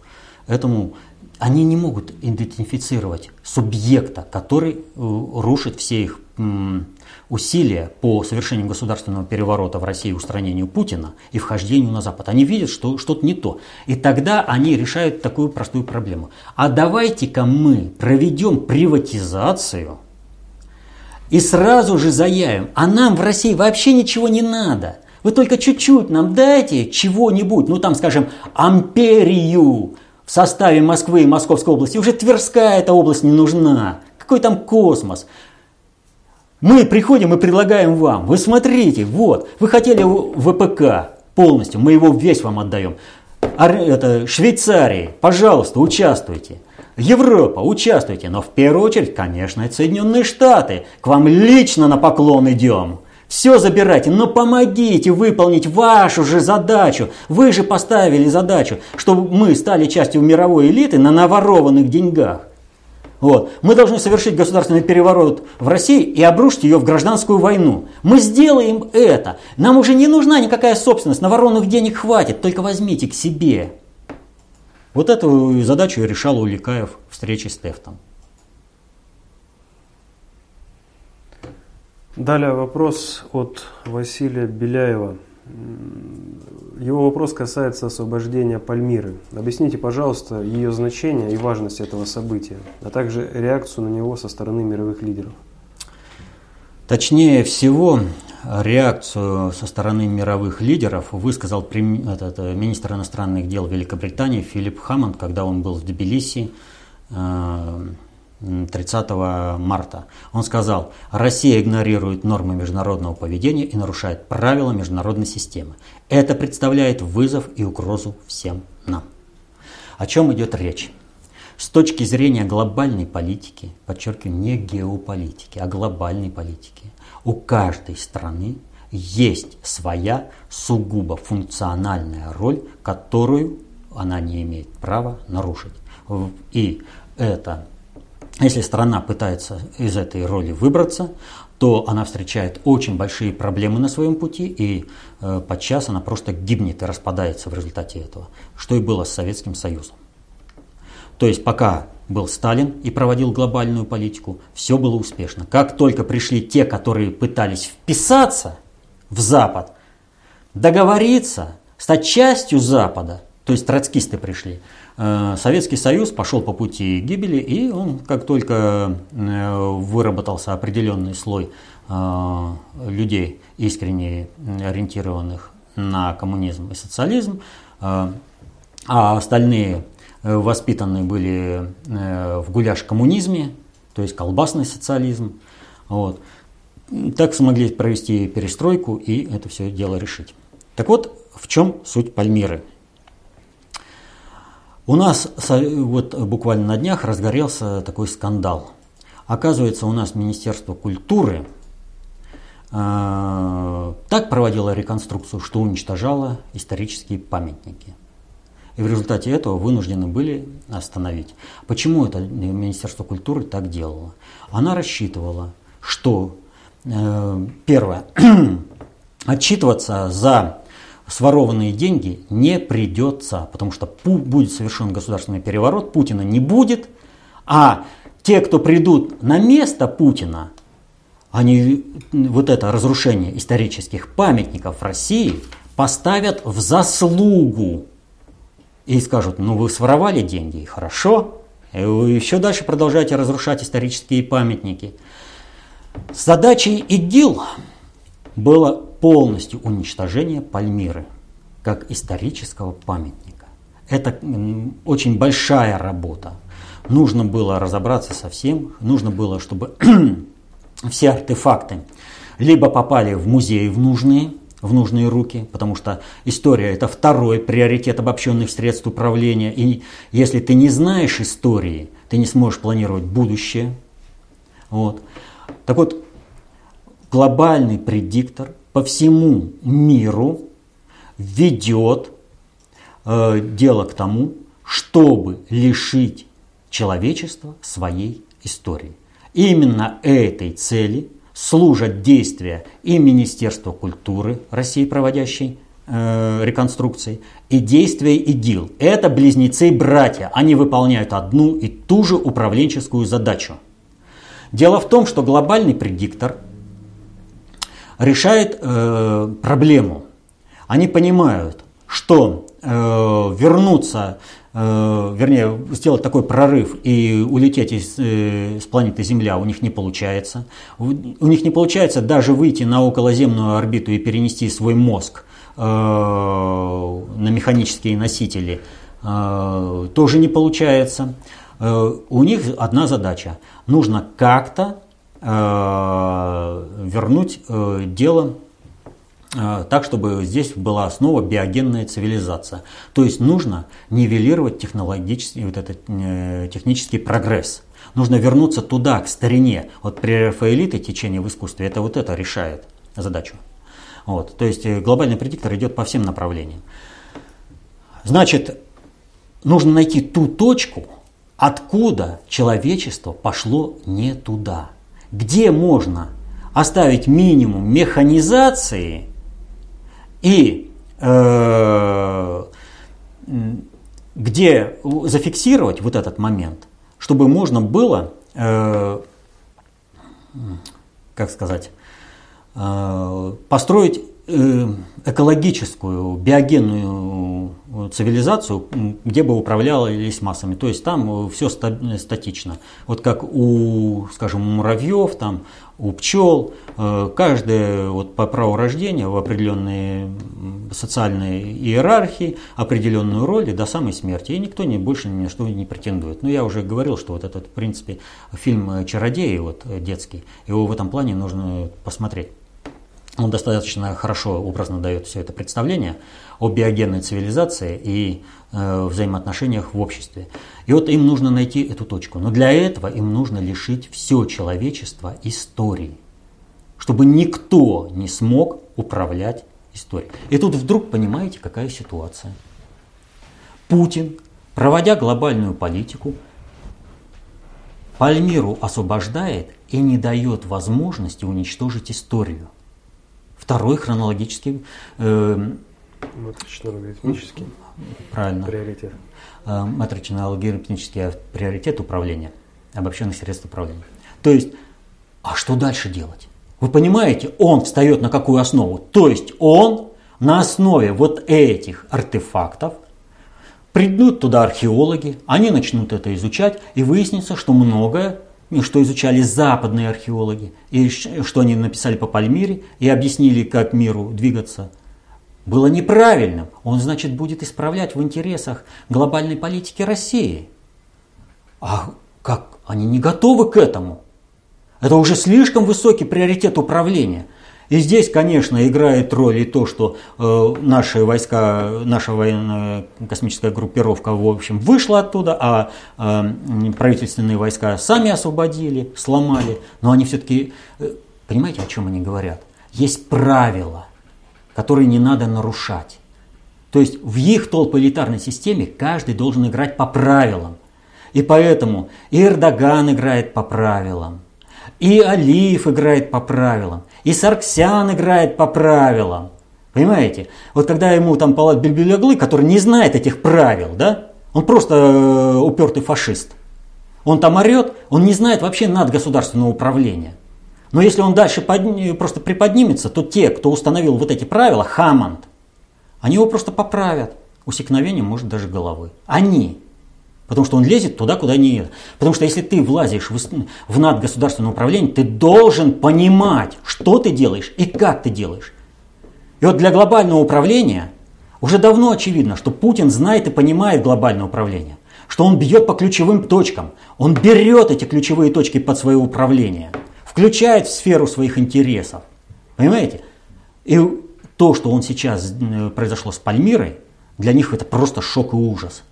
этому, они не могут идентифицировать субъекта, который э, рушит все их усилия по совершению государственного переворота в России, устранению Путина и вхождению на Запад. Они видят, что что-то не то. И тогда они решают такую простую проблему. А давайте-ка мы проведем приватизацию и сразу же заявим, а нам в России вообще ничего не надо. Вы только чуть-чуть нам дайте чего-нибудь, ну там, скажем, амперию в составе Москвы и Московской области. Уже Тверская эта область не нужна. Какой там космос? Мы приходим и предлагаем вам, вы смотрите, вот, вы хотели ВПК полностью, мы его весь вам отдаем. Это, Швейцарии, пожалуйста, участвуйте. Европа, участвуйте, но в первую очередь, конечно, это Соединенные Штаты. К вам лично на поклон идем. Все забирайте, но помогите выполнить вашу же задачу. Вы же поставили задачу, чтобы мы стали частью мировой элиты на наворованных деньгах. Вот. Мы должны совершить государственный переворот в России и обрушить ее в гражданскую войну. Мы сделаем это. Нам уже не нужна никакая собственность, наворованных денег хватит, только возьмите к себе. Вот эту задачу решал Уликаев встрече с Тефтом.
Далее вопрос от Василия Беляева. Его вопрос касается освобождения Пальмиры. Объясните, пожалуйста, ее значение и важность этого события, а также реакцию на него со стороны мировых лидеров.
Точнее всего, реакцию со стороны мировых лидеров высказал этот, э, министр иностранных дел Великобритании Филипп Хаммонд, когда он был в Тбилиси э, 30 марта. Он сказал, Россия игнорирует нормы международного поведения и нарушает правила международной системы. Это представляет вызов и угрозу всем нам. О чем идет речь? С точки зрения глобальной политики, подчеркиваю, не геополитики, а глобальной политики, у каждой страны есть своя сугубо функциональная роль, которую она не имеет права нарушить. И это если страна пытается из этой роли выбраться, то она встречает очень большие проблемы на своем пути, и подчас она просто гибнет и распадается в результате этого, что и было с Советским Союзом. То есть пока был Сталин и проводил глобальную политику, все было успешно. Как только пришли те, которые пытались вписаться в Запад, договориться, стать частью Запада, то есть троцкисты пришли, Э, Советский Союз пошел по пути гибели, и он, как только э, выработался определенный слой э, людей, искренне ориентированных на коммунизм и социализм, а остальные воспитаны были в гуляш-коммунизме, то есть колбасный социализм, вот, так смогли провести перестройку и это все дело решить. Так вот, в чем суть Пальмиры – у нас вот буквально на днях разгорелся такой скандал. Оказывается, у нас Министерство культуры э, так проводило реконструкцию, что уничтожало исторические памятники. И в результате этого вынуждены были остановить. Почему это Министерство культуры так делало? Она рассчитывала, что э, первое, [clears throat] отчитываться за сворованные деньги не придется, потому что будет совершен государственный переворот, Путина не будет, а те, кто придут на место Путина, они вот это разрушение исторических памятников России поставят в заслугу и скажут, ну вы своровали деньги, хорошо, и вы еще дальше продолжаете разрушать исторические памятники. Задачей ИГИЛ было полностью уничтожение Пальмиры как исторического памятника. Это очень большая работа. Нужно было разобраться со всем, нужно было, чтобы [clears throat] все артефакты либо попали в музей в нужные, в нужные руки, потому что история это второй приоритет обобщенных средств управления. И если ты не знаешь истории, ты не сможешь планировать будущее. Вот. Так вот, глобальный предиктор по всему миру ведет э, дело к тому, чтобы лишить человечества своей истории. Именно этой цели служат действия и Министерства культуры России, проводящей э, реконструкции, и действия ИГИЛ. Это близнецы-братья. Они выполняют одну и ту же управленческую задачу. Дело в том, что глобальный предиктор – решает э, проблему. Они понимают, что вернуться, э, вернее, сделать такой прорыв и улететь из, э, с планеты Земля у них не получается. У, них не получается даже выйти на околоземную орбиту и перенести свой мозг э, на механические носители. Э, тоже не получается. Э, у них одна задача. Нужно как-то Э, вернуть э, дело э, так, чтобы здесь была основа биогенная цивилизация. То есть нужно нивелировать технологический, вот этот, технический прогресс. Нужно вернуться туда, к старине. Вот при Рафаэлите течение в искусстве это вот это решает задачу. Вот. То есть глобальный предиктор идет по всем направлениям. Значит, нужно найти ту точку, откуда человечество пошло не туда где можно оставить минимум механизации и э, где зафиксировать вот этот момент, чтобы можно было, э, как сказать, э, построить экологическую, биогенную цивилизацию, где бы управлялись массами. То есть там э, все статично. Вот как у, скажем, муравьев, там, у пчел, э, каждое вот по праву рождения в определенные социальные иерархии, определенную роль и до самой смерти. И никто не, больше ни на что не претендует. Но я уже говорил, что вот этот, в принципе, фильм «Чародеи» вот, детский, его в этом плане нужно посмотреть. Он достаточно хорошо образно дает все это представление о биогенной цивилизации и э, взаимоотношениях в обществе. И вот им нужно найти эту точку. Но для этого им нужно лишить все человечество истории, чтобы никто не смог управлять историей. И тут вдруг понимаете, какая ситуация. Путин, проводя глобальную политику, Пальмиру освобождает и не дает возможности уничтожить историю. Второй хронологический э,
Матрично-алгоритмический
Правильно.
приоритет.
Э, матрично-алгоритмический приоритет управления, обобщенных средств управления. То есть, а что дальше делать? Вы понимаете, он встает на какую основу? То есть он на основе вот этих артефактов Придут туда археологи, они начнут это изучать, и выяснится, что многое, что изучали западные археологи, и что они написали по Пальмире, и объяснили, как миру двигаться, было неправильным. Он, значит, будет исправлять в интересах глобальной политики России. А как? Они не готовы к этому. Это уже слишком высокий приоритет управления – и здесь, конечно, играет роль и то, что э, наши войска, наша военная космическая группировка, в общем, вышла оттуда, а э, правительственные войска сами освободили, сломали. Но они все-таки, э, понимаете, о чем они говорят? Есть правила, которые не надо нарушать. То есть в их толполитарной системе каждый должен играть по правилам. И поэтому и Эрдоган играет по правилам, и Алиев играет по правилам, и Сарксян играет по правилам. Понимаете? Вот когда ему там палат Бельбюляглы, который не знает этих правил, да, он просто э, упертый фашист. Он там орет, он не знает вообще надгосударственного управления. Но если он дальше под... просто приподнимется, то те, кто установил вот эти правила, Хаманд, они его просто поправят. Усекновением, может, даже головы. Они. Потому что он лезет туда, куда не едет. Потому что если ты влазишь в, в надгосударственное управление, ты должен понимать, что ты делаешь и как ты делаешь. И вот для глобального управления уже давно очевидно, что Путин знает и понимает глобальное управление. Что он бьет по ключевым точкам. Он берет эти ключевые точки под свое управление. Включает в сферу своих интересов. Понимаете? И то, что он сейчас э, произошло с Пальмирой, для них это просто шок и ужас.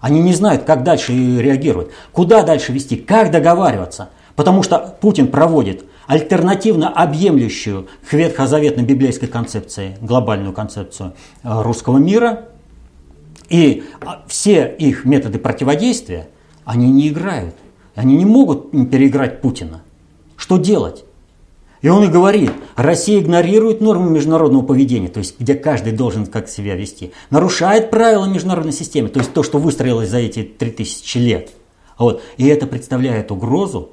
Они не знают, как дальше реагировать, куда дальше вести, как договариваться. Потому что Путин проводит альтернативно объемлющую к ветхозаветной библейской концепции, глобальную концепцию э, русского мира. И а, все их методы противодействия, они не играют. Они не могут переиграть Путина. Что делать? И он и говорит, Россия игнорирует нормы международного поведения, то есть где каждый должен как себя вести, нарушает правила международной системы, то есть то, что выстроилось за эти 3000 лет. Вот. И это представляет угрозу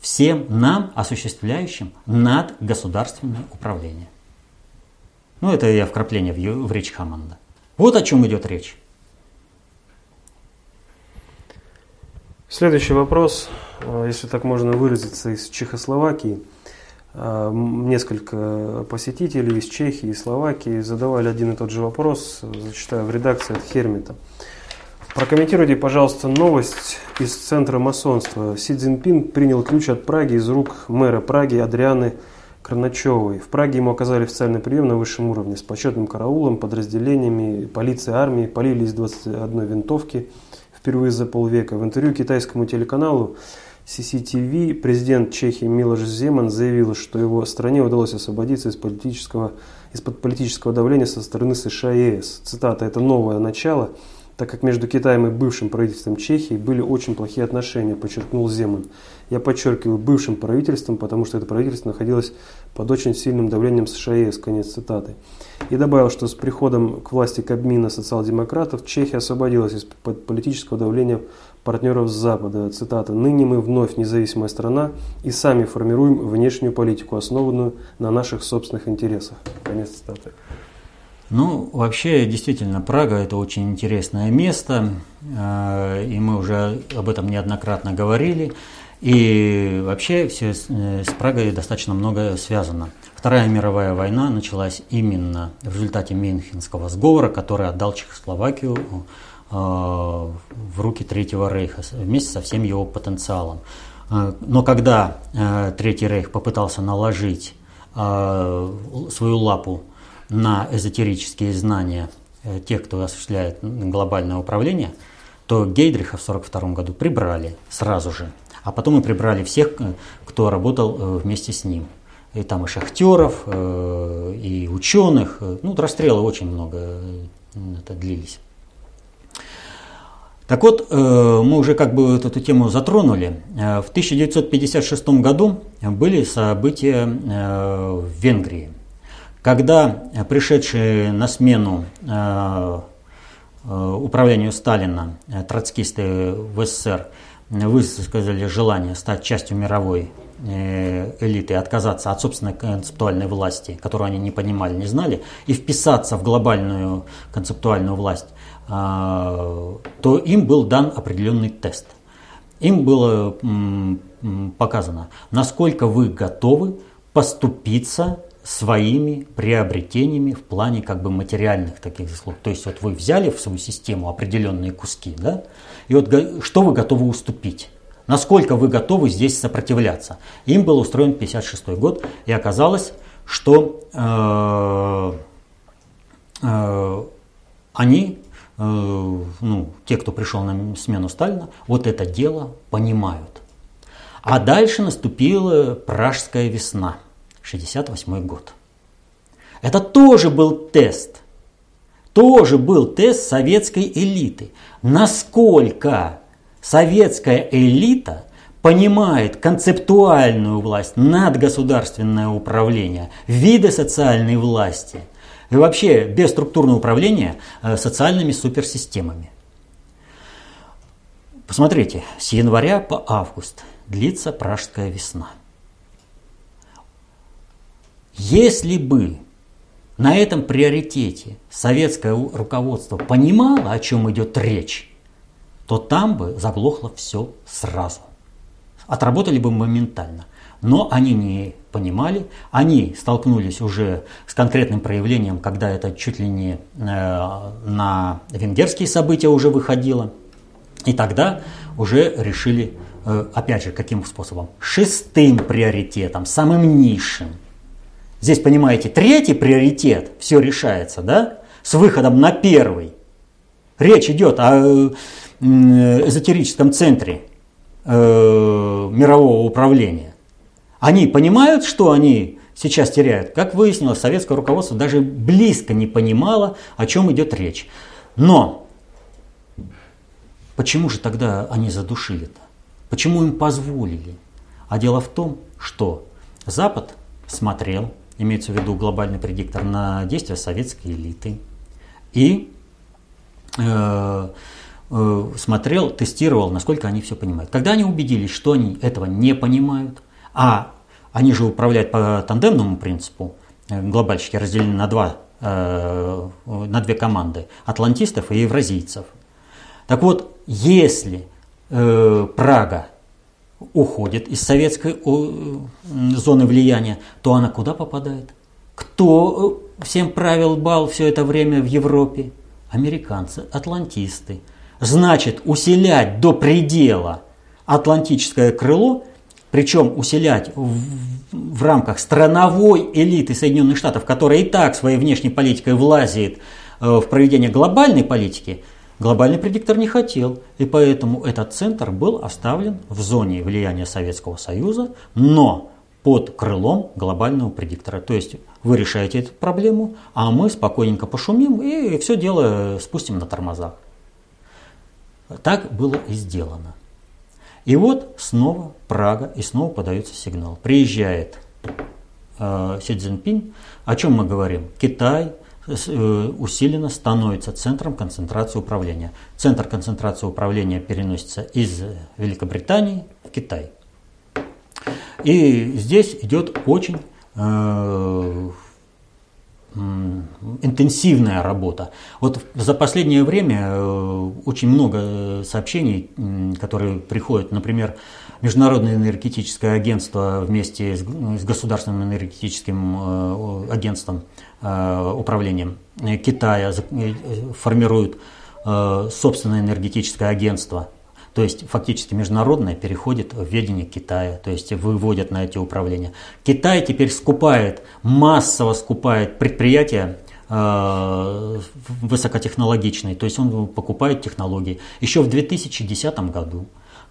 всем нам, осуществляющим надгосударственное управление. Ну, это я вкрапление в, в речь Хаманда. Вот о чем идет речь.
Следующий вопрос, э, если так можно выразиться, из Чехословакии – несколько посетителей из Чехии и Словакии задавали один и тот же вопрос, зачитаю в редакции от Хермита. Прокомментируйте, пожалуйста, новость из центра масонства. Си Цзиньпин принял ключ от Праги из рук мэра Праги Адрианы Краначевой. В Праге ему оказали официальный прием на высшем уровне с почетным караулом, подразделениями полиции, армии, полили из 21 винтовки впервые за полвека. В интервью китайскому телеканалу CCTV президент Чехии Милош Земан заявил, что его стране удалось освободиться из политического, из-под политического давления со стороны США и ЕС. Цитата «Это новое начало, так как между Китаем и бывшим правительством Чехии были очень плохие отношения», подчеркнул Земан. Я подчеркиваю бывшим правительством, потому что это правительство находилось под очень сильным давлением США и ЕС. Конец цитаты. И добавил, что с приходом к власти Кабмина социал-демократов Чехия освободилась из-под политического давления партнеров с Запада. Цитата. «Ныне мы вновь независимая страна и сами формируем внешнюю политику, основанную на наших собственных интересах». Конец цитаты.
Ну, вообще, действительно, Прага – это очень интересное место, э, и мы уже об этом неоднократно говорили. И вообще все с э, Прагой достаточно много связано. Вторая мировая война началась именно в результате Мюнхенского сговора, который отдал Чехословакию в руки Третьего Рейха вместе со всем его потенциалом. Э, но когда э, Третий Рейх попытался наложить свою лапу на эзотерические знания тех, кто осуществляет глобальное управление, то Гейдриха в 1942 году прибрали сразу же. А потом и прибрали всех, кто работал вместе с ним. И там и шахтеров, и ученых. Ну, расстрелы очень много это длились. Так вот, э, мы уже как бы эту тему затронули. Э, в 1956 году были события э, в Венгрии, когда пришедшие на смену управлению Сталина троцкисты в СССР высказали желание стать частью мировой элиты, отказаться от собственной концептуальной власти, которую они не понимали, не знали, и вписаться в глобальную концептуальную власть то им был дан определенный тест. Им было показано, насколько вы готовы поступиться своими приобретениями в плане как бы материальных таких заслуг. То есть вот вы взяли в свою систему определенные куски, да, и вот что вы готовы уступить. Насколько вы готовы здесь сопротивляться. Им был устроен 56 год, и оказалось, что э, э, они, ну, те, кто пришел на смену Сталина, вот это дело понимают. А дальше наступила Пражская весна, 68 год. Это тоже был тест. Тоже был тест советской элиты. Насколько советская элита понимает концептуальную власть, надгосударственное управление, виды социальной власти и вообще бесструктурное управление э, социальными суперсистемами. Посмотрите, с января по август длится Пражская весна. Если бы на этом приоритете советское руководство понимало, о чем идет речь, то там бы заглохло все сразу. Отработали бы моментально. Но они не понимали, они столкнулись уже с конкретным проявлением, когда это чуть ли не э, на венгерские события уже выходило. И тогда уже решили, э, опять же, каким способом? Шестым приоритетом, самым низшим. Здесь, понимаете, третий приоритет, все решается, да, с выходом на первый. Речь идет о эзотерическом центре э, мирового управления. Они понимают, что они сейчас теряют. Как выяснилось, советское руководство даже близко не понимало, о чем идет речь. Но почему же тогда они задушили-то? Почему им позволили? А дело в том, что Запад смотрел, имеется в виду глобальный предиктор, на действия советской элиты и э, Э, смотрел, тестировал, насколько они все понимают. Когда они убедились, что они этого не понимают, а они же управляют по тандемному принципу, э, глобальщики разделены на, два, э, на две команды, атлантистов и евразийцев. Так вот, если Прага уходит из советской зоны влияния, то она куда попадает? Кто всем правил бал все это время в Европе? Американцы, атлантисты – значит усилять до предела атлантическое крыло, причем усилять в, в рамках страновой элиты Соединенных Штатов, которая и так своей внешней политикой влазит э, в проведение глобальной политики, глобальный предиктор не хотел. И поэтому этот центр был оставлен в зоне влияния Советского Союза, но под крылом глобального предиктора. То есть вы решаете эту проблему, а мы спокойненько пошумим и все дело спустим на тормозах. Так было и сделано. И вот снова Прага, и снова подается сигнал. Приезжает э, Си Цзиньпинь. О чем мы говорим? Китай э, усиленно становится центром концентрации управления. Центр концентрации управления переносится из Великобритании в Китай. И здесь идет очень э, интенсивная работа. Вот за последнее время э, очень много сообщений, которые приходят, например, Международное энергетическое агентство вместе с государственным энергетическим э, агентством э, управлением Китая формируют собственное энергетическое агентство то есть фактически международное переходит в ведение Китая, то есть выводят на эти управления. Китай теперь скупает, массово скупает предприятия э, высокотехнологичные, то есть он покупает технологии. Еще в 2010 году,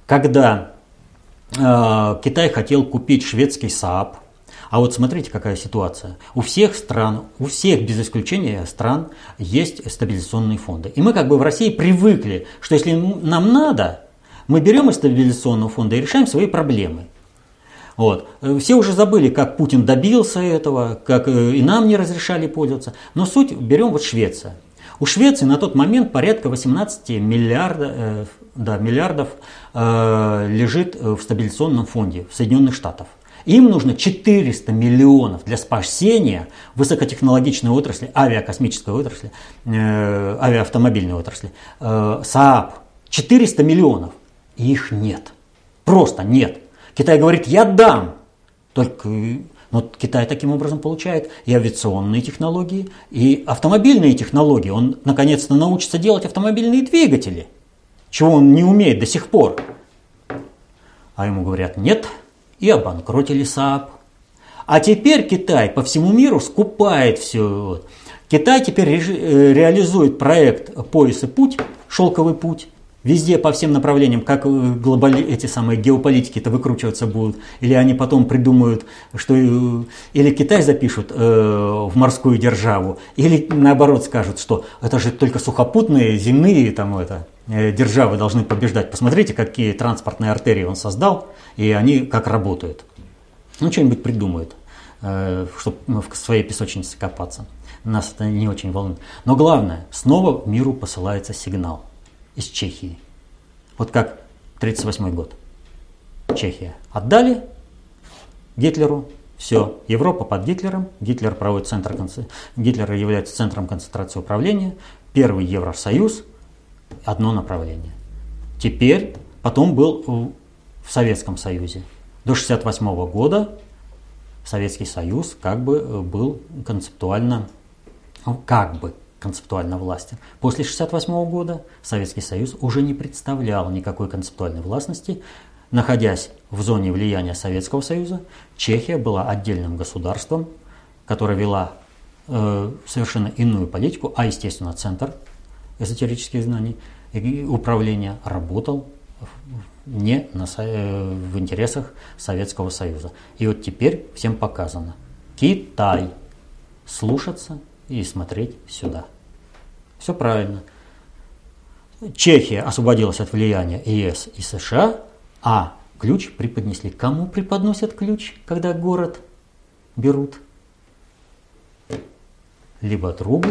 когда э, Китай хотел купить шведский Saab, а вот смотрите, какая ситуация. У всех стран, у всех без исключения стран есть стабилизационные фонды. И мы как бы в России привыкли, что если нам надо, мы берем из стабилизационного фонда и решаем свои проблемы. Вот. Все уже забыли, как Путин добился этого, как э, и нам не разрешали пользоваться. Но суть берем вот Швеция. У Швеции на тот момент порядка 18 миллиарда, э, да, миллиардов э, лежит в стабилизационном фонде в Соединенных Штатах. Им нужно 400 миллионов для спасения высокотехнологичной отрасли, авиакосмической отрасли, э, авиаавтомобильной отрасли, э, СААП. 400 миллионов. Их нет. Просто нет. Китай говорит, я дам. Только но Китай таким образом получает и авиационные технологии, и автомобильные технологии. Он наконец-то научится делать автомобильные двигатели, чего он не умеет до сих пор. А ему говорят нет, и обанкротили Saab. А теперь Китай по всему миру скупает все. Китай теперь э, реализует проект «Пояс и путь», «Шелковый путь», Везде по всем направлениям, как глобали, эти самые геополитики это выкручиваться будут, или они потом придумают, что или Китай запишут э, в морскую державу, или наоборот скажут, что это же только сухопутные, земные там это, э, державы должны побеждать. Посмотрите, какие транспортные артерии он создал, и они как работают. Ну, что-нибудь придумают, э, чтобы в своей песочнице копаться. Нас это не очень волнует. Но главное, снова миру посылается сигнал – из Чехии. Вот как 1938 год. Чехия отдали Гитлеру, все, Европа под Гитлером, Гитлер проводит центр, Гитлер является центром концентрации управления, первый Евросоюз, одно направление. Теперь, потом был в Советском Союзе. До 1968 года Советский Союз как бы э, был концептуально, ну, как бы концептуально властен. После 1968 года Советский Союз уже не представлял никакой концептуальной властности. Находясь в зоне влияния Советского Союза, Чехия была отдельным государством, которое вела э, совершенно иную политику, а, естественно, Центр эзотерических знаний и управления работал не на, э, в интересах Советского Союза. И вот теперь всем показано. Китай. Слушаться и смотреть сюда. Все правильно. Чехия освободилась от влияния ЕС и США, а ключ преподнесли. Кому преподносят ключ, когда город берут? Либо другу,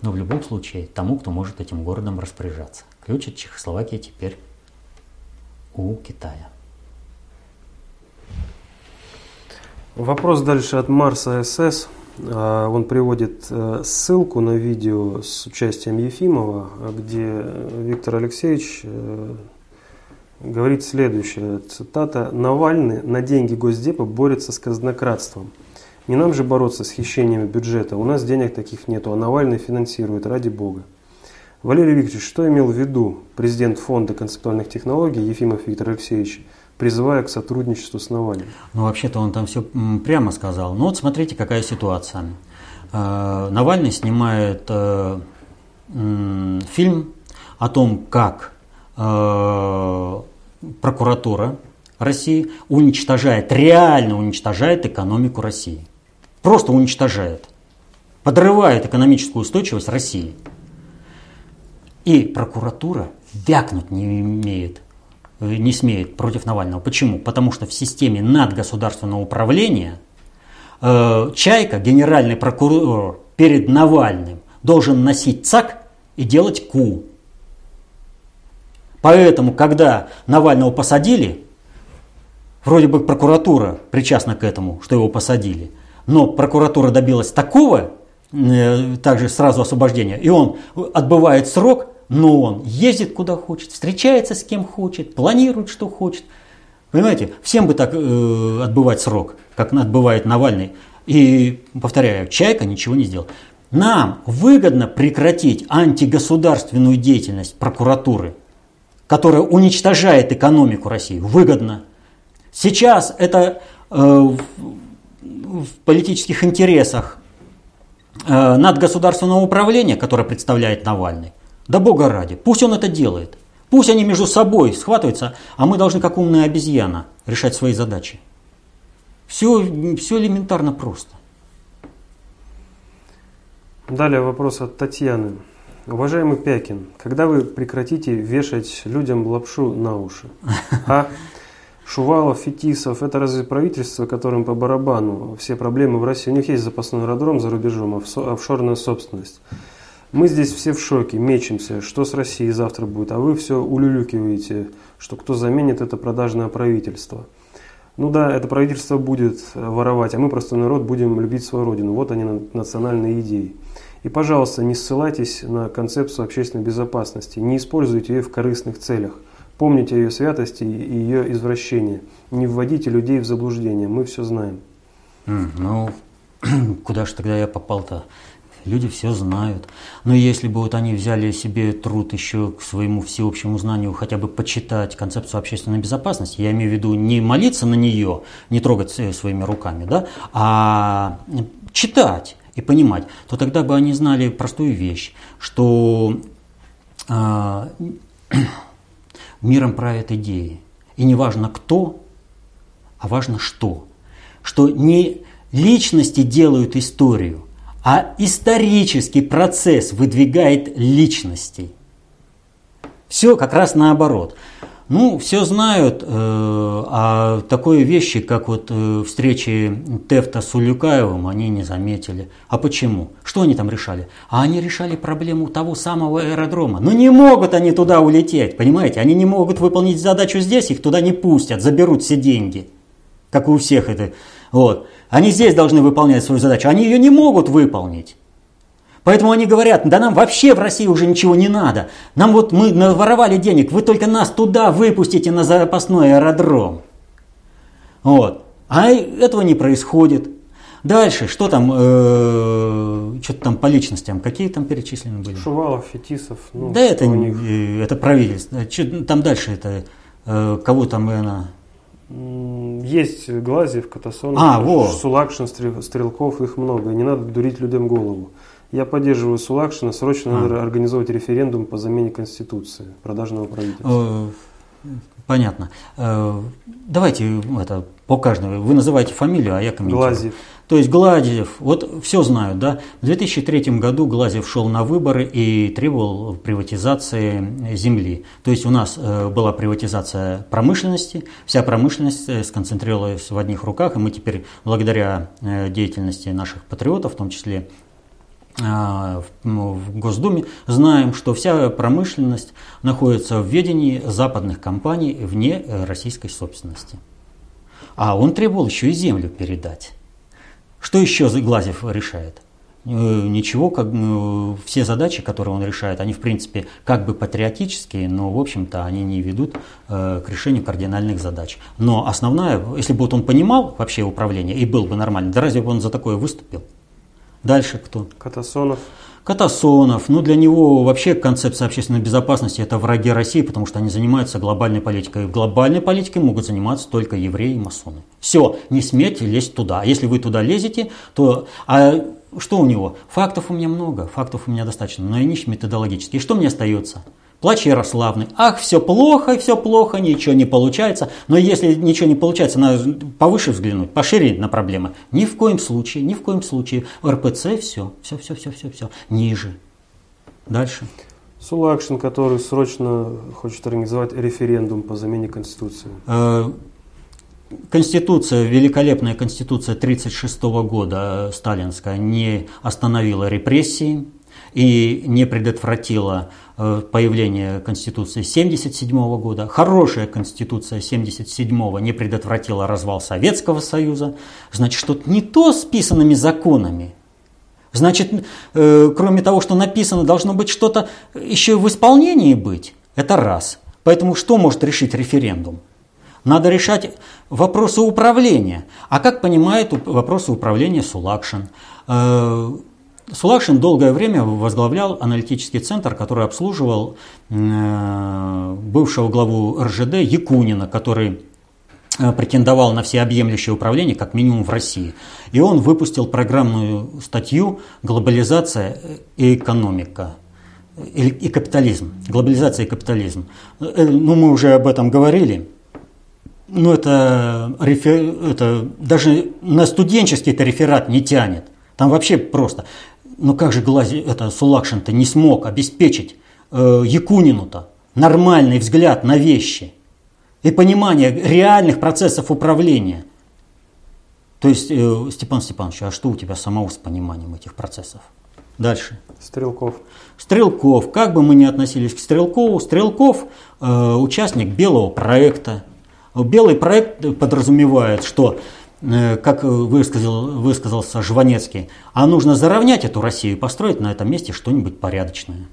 но в любом случае тому, кто может этим городом распоряжаться. Ключ от Чехословакии теперь у Китая.
Вопрос дальше от Марса СС. А, он приводит э, ссылку на видео с участием Ефимова, где Виктор Алексеевич э, говорит следующее, цитата, «Навальный на деньги Госдепа борется с казнократством. Не нам же бороться с хищениями бюджета, у нас денег таких нету, а Навальный финансирует, ради бога». Валерий Викторович, что имел в виду президент Фонда концептуальных технологий Ефимов Виктор Алексеевич – призывая к сотрудничеству с Навальным.
Ну, вообще-то он там все прямо сказал. Ну, вот смотрите, какая ситуация. Э, Навальный снимает э, фильм о том, как э, прокуратура России уничтожает, реально уничтожает экономику России. Просто уничтожает. Подрывает экономическую устойчивость России. И прокуратура вякнуть не имеет не смеет против Навального. Почему? Потому что в системе надгосударственного управления э, Чайка, генеральный прокурор перед Навальным, должен носить ЦАК и делать КУ. Поэтому, когда Навального посадили, вроде бы прокуратура причастна к этому, что его посадили, но прокуратура добилась такого, э, также сразу освобождения, и он отбывает срок – но он ездит куда хочет, встречается с кем хочет, планирует, что хочет. Понимаете, всем бы так э, отбывать срок, как отбывает Навальный. И, повторяю, Чайка ничего не сделал. Нам выгодно прекратить антигосударственную деятельность прокуратуры, которая уничтожает экономику России. Выгодно. Сейчас это э, в, в политических интересах э, надгосударственного управления, которое представляет Навальный, да бога ради, пусть он это делает. Пусть они между собой схватываются, а мы должны, как умная обезьяна, решать свои задачи. Все, все элементарно просто.
Далее вопрос от Татьяны. Уважаемый Пякин, когда вы прекратите вешать людям лапшу на уши? А Шувалов, Фетисов, это разве правительство, которым по барабану все проблемы в России? У них есть запасной аэродром за рубежом, офшорная собственность. Мы здесь все в шоке, мечемся, что с Россией завтра будет, а вы все улюлюкиваете, что кто заменит это продажное правительство. Ну да, это правительство будет воровать, а мы, простой народ, будем любить свою родину. Вот они, национальные идеи. И, пожалуйста, не ссылайтесь на концепцию общественной безопасности, не используйте ее в корыстных целях. Помните ее святости и ее извращении. Не вводите людей в заблуждение, мы все знаем.
Ну, [clears throat] куда же тогда я попал-то? Люди все знают. Но если бы вот они взяли себе труд еще к своему всеобщему знанию хотя бы почитать концепцию общественной безопасности, я имею в виду не молиться на нее, не трогать своими руками, да, а читать и понимать, то тогда бы они знали простую вещь, что э, [clears throat] миром правят идеи. И не важно кто, а важно что. Что не личности делают историю, а исторический процесс выдвигает личностей. Все как раз наоборот. Ну, все знают э, а такой вещи, как вот э, встречи Тефта с Улюкаевым, они не заметили. А почему? Что они там решали? А они решали проблему того самого аэродрома. Но не могут они туда улететь, понимаете? Они не могут выполнить задачу здесь, их туда не пустят, заберут все деньги. Как у всех это. Вот. Они здесь должны выполнять свою задачу. Они ее не могут выполнить. Поэтому они говорят, да нам вообще в России уже ничего не надо. Нам вот мы наворовали денег, вы только нас туда выпустите на запасной аэродром. Вот. А этого не происходит. Дальше, что там, э, что-то там по личностям, какие там перечислены были?
Шувалов, Фетисов.
Ну, да это, них... э, это правительство. Там дальше это, э, кого там, наверное...
Есть Глазьев, Катасонов,
а,
Сулакшин, Стрелков, их много. Не надо дурить людям голову. Я поддерживаю Сулакшина. Срочно а. надо организовать референдум по замене Конституции продажного правительства.
Э, понятно. Э, давайте это по каждому. Вы называете фамилию, а я комментирую.
Глазьев.
То есть Гладьев, вот все знают, да. В 2003 году Глазьев шел на выборы и требовал приватизации земли. То есть у нас э, была приватизация промышленности, вся промышленность сконцентрировалась в одних руках, и мы теперь, благодаря деятельности наших патриотов, в том числе ну, в Госдуме, знаем, что вся промышленность находится в ведении западных компаний вне э, российской собственности. А он требовал еще и землю передать. Что еще Глазев решает? Э, ничего, как, ну, все задачи, которые он решает, они в принципе как бы патриотические, но в общем-то они не ведут э, к решению кардинальных задач. Но основная, если бы вот он понимал вообще управление и был бы нормальный, да разве бы он за такое выступил? Дальше кто?
Катасонов.
Катасонов. Ну, для него вообще концепция общественной безопасности – это враги России, потому что они занимаются глобальной политикой. В глобальной политике могут заниматься только евреи и масоны. Все, не смейте лезть туда. А если вы туда лезете, то… А что у него? Фактов у меня много, фактов у меня достаточно, но они методологические. И что мне остается? Плач Ярославны. Ах, все плохо, все плохо, ничего не получается. Но если ничего не получается, надо повыше взглянуть, пошире на проблемы. Ни в коем случае, ни в коем случае. РПЦ все, все, все, все, все, все. Ниже. Дальше.
Сулакшин, который срочно хочет организовать референдум по замене Конституции.
Э, Конституция, великолепная Конституция 1936 года, э, сталинская, не остановила репрессии и не предотвратила Э, появление Конституции 1977 года. Хорошая Конституция 1977 не предотвратила развал Советского Союза. Значит, что-то не то с писанными законами. Значит, э, кроме того, что написано, должно быть что-то еще и в исполнении быть. Это раз. Поэтому что может решить референдум? Надо решать вопросы управления. А как понимает вопросы управления Сулакшин? Сулакшин долгое время возглавлял аналитический центр, который обслуживал э, бывшего главу РЖД Якунина, который э, претендовал на всеобъемлющее управление, как минимум в России. И он выпустил программную статью «Глобализация и экономика» и капитализм. Глобализация и капитализм. Э, ну, мы уже об этом говорили. Но это, это даже на студенческий это реферат не тянет. Там вообще просто. Но как же Глази, это Сулакшин-то не смог обеспечить э, Якунину-то нормальный взгляд на вещи и понимание реальных процессов управления? То есть, э, Степан Степанович, а что у тебя самого с пониманием этих процессов? Дальше.
Стрелков.
Стрелков. Как бы мы ни относились к Стрелкову, Стрелков э, участник белого проекта, Белый проект подразумевает, что как высказал, высказался Жванецкий, а нужно заровнять эту Россию и построить на этом месте что-нибудь порядочное.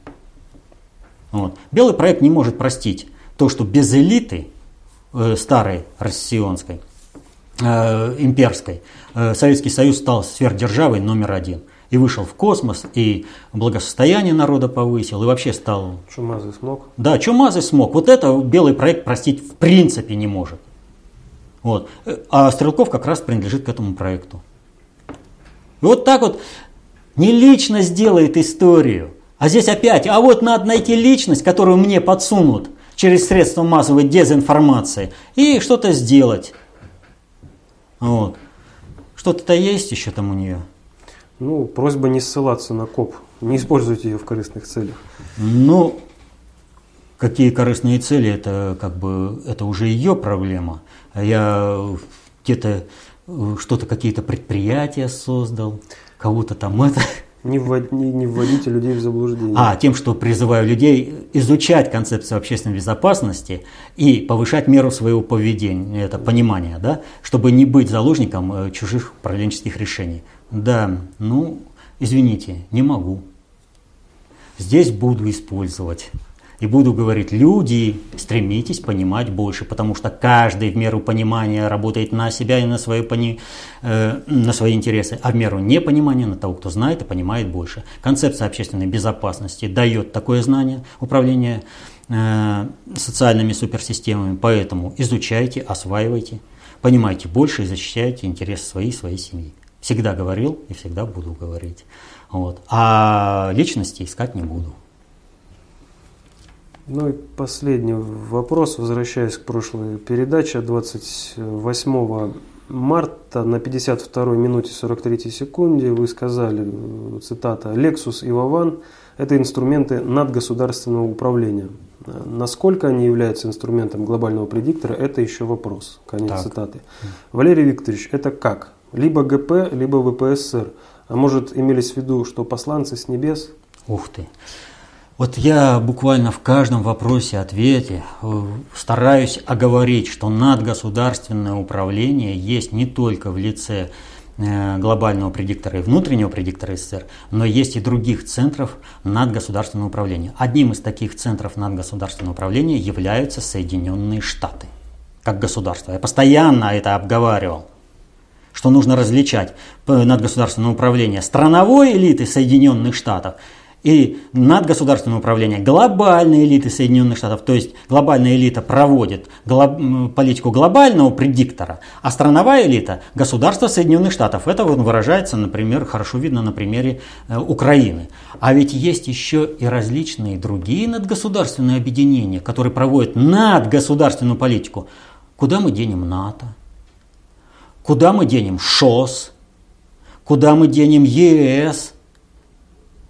Вот. Белый проект не может простить то, что без элиты э, старой россионской, э, имперской, э, Советский Союз стал сверхдержавой номер один. И вышел в космос, и благосостояние народа повысил, и вообще стал...
Чумазый смог?
Да, Чумазый смог. Вот это белый проект простить в принципе не может. Вот. А Стрелков как раз принадлежит к этому проекту. И вот так вот не личность делает историю, а здесь опять, а вот надо найти личность, которую мне подсунут через средства массовой дезинформации и что-то сделать. Вот. Что-то-то есть еще там у нее?
Ну, просьба не ссылаться на КОП, не используйте ее в корыстных целях.
Ну, какие корыстные цели, это как бы это уже ее проблема. Я где-то э, что-то, какие-то предприятия создал, кого-то там это...
Не, ввод, не, не вводите людей в заблуждение.
А, тем, что призываю людей изучать концепцию общественной безопасности и повышать меру своего поведения, это понимание, да, чтобы не быть заложником э, чужих управленческих решений. Да, ну, извините, не могу. Здесь буду использовать. И буду говорить, люди, стремитесь понимать больше, потому что каждый в меру понимания работает на себя и на свои, пони, э, на свои интересы, а в меру непонимания на того, кто знает и понимает больше. Концепция общественной безопасности дает такое знание управления э, социальными суперсистемами, поэтому изучайте, осваивайте, понимайте больше и защищайте интересы своей и своей семьи. Всегда говорил и всегда буду говорить. Вот. А личности искать не буду.
Ну и последний вопрос, возвращаясь к прошлой передаче, 28 марта на 52 минуте 43 секунде вы сказали, цитата, «Lexus и Вован – это инструменты надгосударственного управления». Насколько они являются инструментом глобального предиктора, это еще вопрос. Конец так. цитаты. Валерий Викторович, это как? Либо ГП, либо ВПСР. А может, имелись в виду, что посланцы с небес?
Ух ты. Вот я буквально в каждом вопросе-ответе э, стараюсь оговорить, что надгосударственное управление есть не только в лице э, глобального предиктора и внутреннего предиктора СССР, но есть и других центров надгосударственного управления. Одним из таких центров надгосударственного управления являются Соединенные Штаты как государство. Я постоянно это обговаривал что нужно различать э, надгосударственное управление страновой элиты Соединенных Штатов и надгосударственное управление глобальной элиты Соединенных Штатов, то есть глобальная элита проводит глоб, политику глобального предиктора, а страновая элита – государство Соединенных Штатов. Это выражается, например, хорошо видно на примере э, Украины. А ведь есть еще и различные другие надгосударственные объединения, которые проводят надгосударственную политику. Куда мы денем НАТО? Куда мы денем ШОС? Куда мы денем ЕС?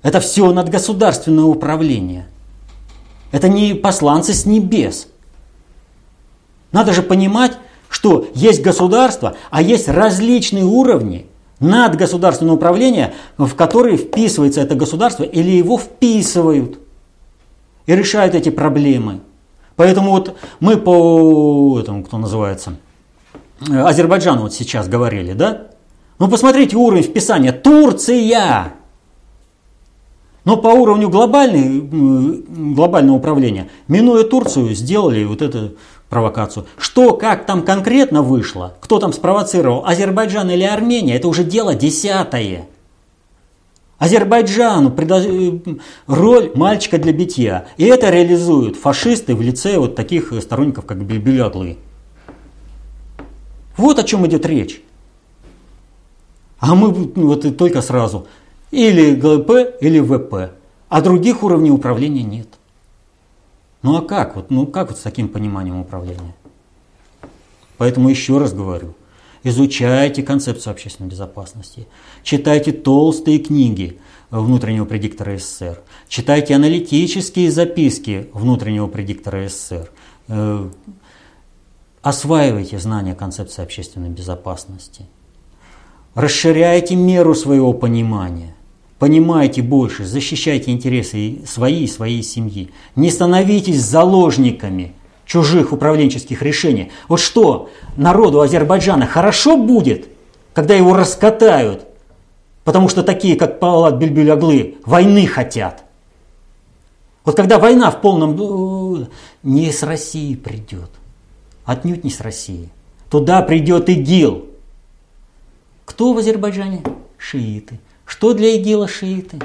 Это все надгосударственное управление. Это не посланцы с небес. Надо же понимать, что есть государство, а есть различные уровни надгосударственного управления, в которые вписывается это государство или его вписывают и решают эти проблемы. Поэтому вот мы по этому, кто называется, Азербайджану вот сейчас говорили, да? Ну посмотрите уровень вписания. Турция! Но по уровню глобальной, глобального управления, минуя Турцию, сделали вот эту провокацию. Что, как там конкретно вышло, кто там спровоцировал, Азербайджан или Армения, это уже дело десятое. Азербайджану предложили роль мальчика для битья. И это реализуют фашисты в лице вот таких сторонников, как Бельбеляглы. Вот о чем идет речь. А мы вот только сразу или ГП, или ВП. А других уровней управления нет. Ну а как? Вот, ну как вот с таким пониманием управления? Поэтому еще раз говорю, изучайте концепцию общественной безопасности, читайте толстые книги внутреннего предиктора СССР, читайте аналитические записки внутреннего предиктора СССР, э, осваивайте знания концепции общественной безопасности, расширяйте меру своего понимания – Понимайте больше, защищайте интересы свои и своей семьи. Не становитесь заложниками чужих управленческих решений. Вот что народу Азербайджана хорошо будет, когда его раскатают, потому что такие, как Палат Бельбюляглы, войны хотят. Вот когда война в полном... Э, не с России придет, отнюдь не с России. Туда придет ИГИЛ. Кто в Азербайджане? Шииты. Что для ИГИЛа шииты?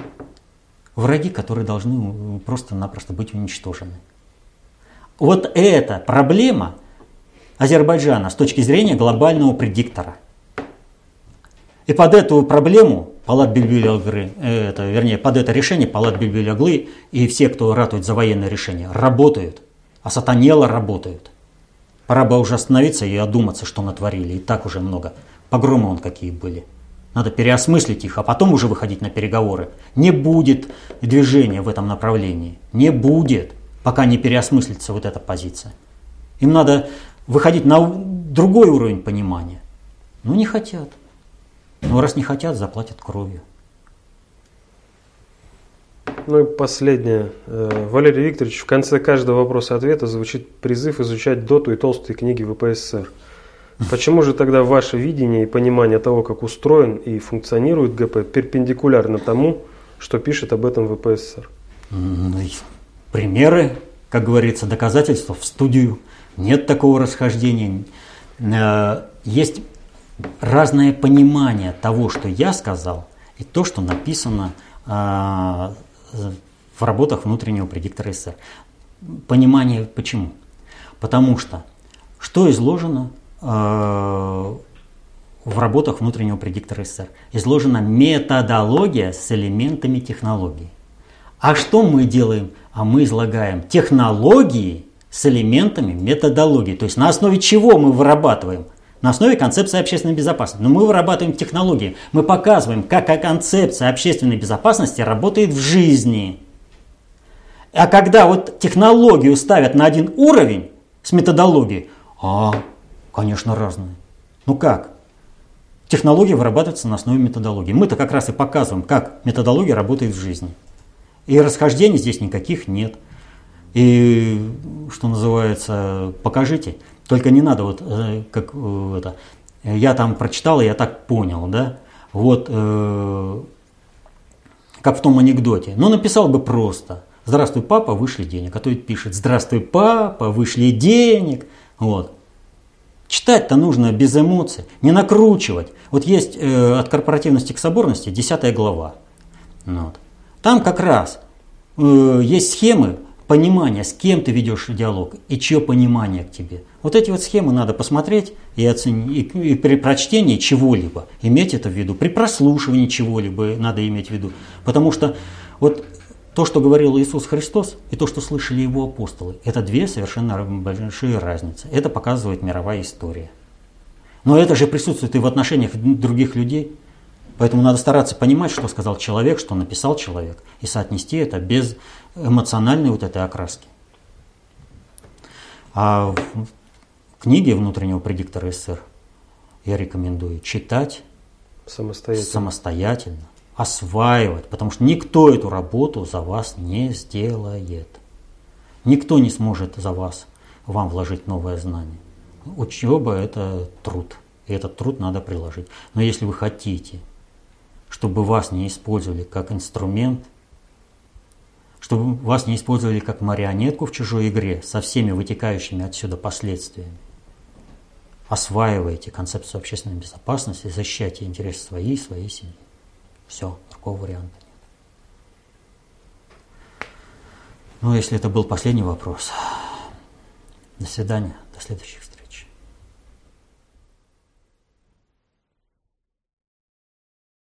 Враги, которые должны просто-напросто быть уничтожены. Вот эта проблема Азербайджана с точки зрения глобального предиктора. И под эту проблему Палат Бельбюляглы, э, это, вернее, под это решение Палат Бельбюляглы и все, кто ратует за военное решение, работают. А сатанело работают. Пора бы уже остановиться и одуматься, что натворили. И так уже много. Погромы он какие были. Надо переосмыслить их, а потом уже выходить на переговоры. Не будет движения в этом направлении. Не будет пока не переосмыслится вот эта позиция. Им надо выходить на другой уровень понимания. Ну, не хотят. Ну, раз не хотят, заплатят кровью.
Ну и последнее. Э, Валерий Викторович, в конце каждого вопроса-ответа звучит призыв изучать доту и толстые книги ВПСР. Почему же тогда ваше видение и понимание того, как устроен и функционирует ГП, перпендикулярно тому, что пишет об этом ВПСР?
примеры, как говорится, доказательства в студию. Нет такого расхождения. Э, есть разное понимание того, что я сказал, и то, что написано э, в работах внутреннего предиктора СССР. Понимание почему? Потому что что изложено в работах внутреннего предиктора СССР? Изложена методология с элементами технологии. А что мы делаем? А мы излагаем технологии с элементами методологии. То есть на основе чего мы вырабатываем? На основе концепции общественной безопасности. Но мы вырабатываем технологии. Мы показываем, как концепция общественной безопасности работает в жизни. А когда вот технологию ставят на один уровень с методологией, а, конечно, разные. Ну как? Технология вырабатывается на основе методологии. Мы-то как раз и показываем, как методология работает в жизни. И расхождений здесь никаких нет. И, что называется, покажите. Только не надо вот, э, как э, это, я там прочитал, и я так понял, да, вот, э, как в том анекдоте. Но написал бы просто, здравствуй, папа, вышли денег. А то ведь пишет, здравствуй, папа, вышли денег. Вот. Читать-то нужно без эмоций, не накручивать. Вот есть э, от корпоративности к соборности 10 глава. Вот. Там как раз э, есть схемы понимания, с кем ты ведешь диалог и чье понимание к тебе. Вот эти вот схемы надо посмотреть и оценить, и, и при прочтении чего-либо иметь это в виду, при прослушивании чего-либо надо иметь в виду. Потому что вот то, что говорил Иисус Христос, и то, что слышали его апостолы, это две совершенно большие разницы. Это показывает мировая история. Но это же присутствует и в отношениях других людей. Поэтому надо стараться понимать, что сказал человек, что написал человек, и соотнести это без эмоциональной вот этой окраски. А в книге внутреннего предиктора СССР я рекомендую читать самостоятельно. самостоятельно, осваивать, потому что никто эту работу за вас не сделает. Никто не сможет за вас вам вложить новое знание. Учеба – это труд, и этот труд надо приложить. Но если вы хотите чтобы вас не использовали как инструмент, чтобы вас не использовали как марионетку в чужой игре со всеми вытекающими отсюда последствиями. Осваивайте концепцию общественной безопасности, защищайте интересы своей и своей семьи. Все, другого варианта нет. Ну, если это был последний вопрос, до свидания, до следующих встреч.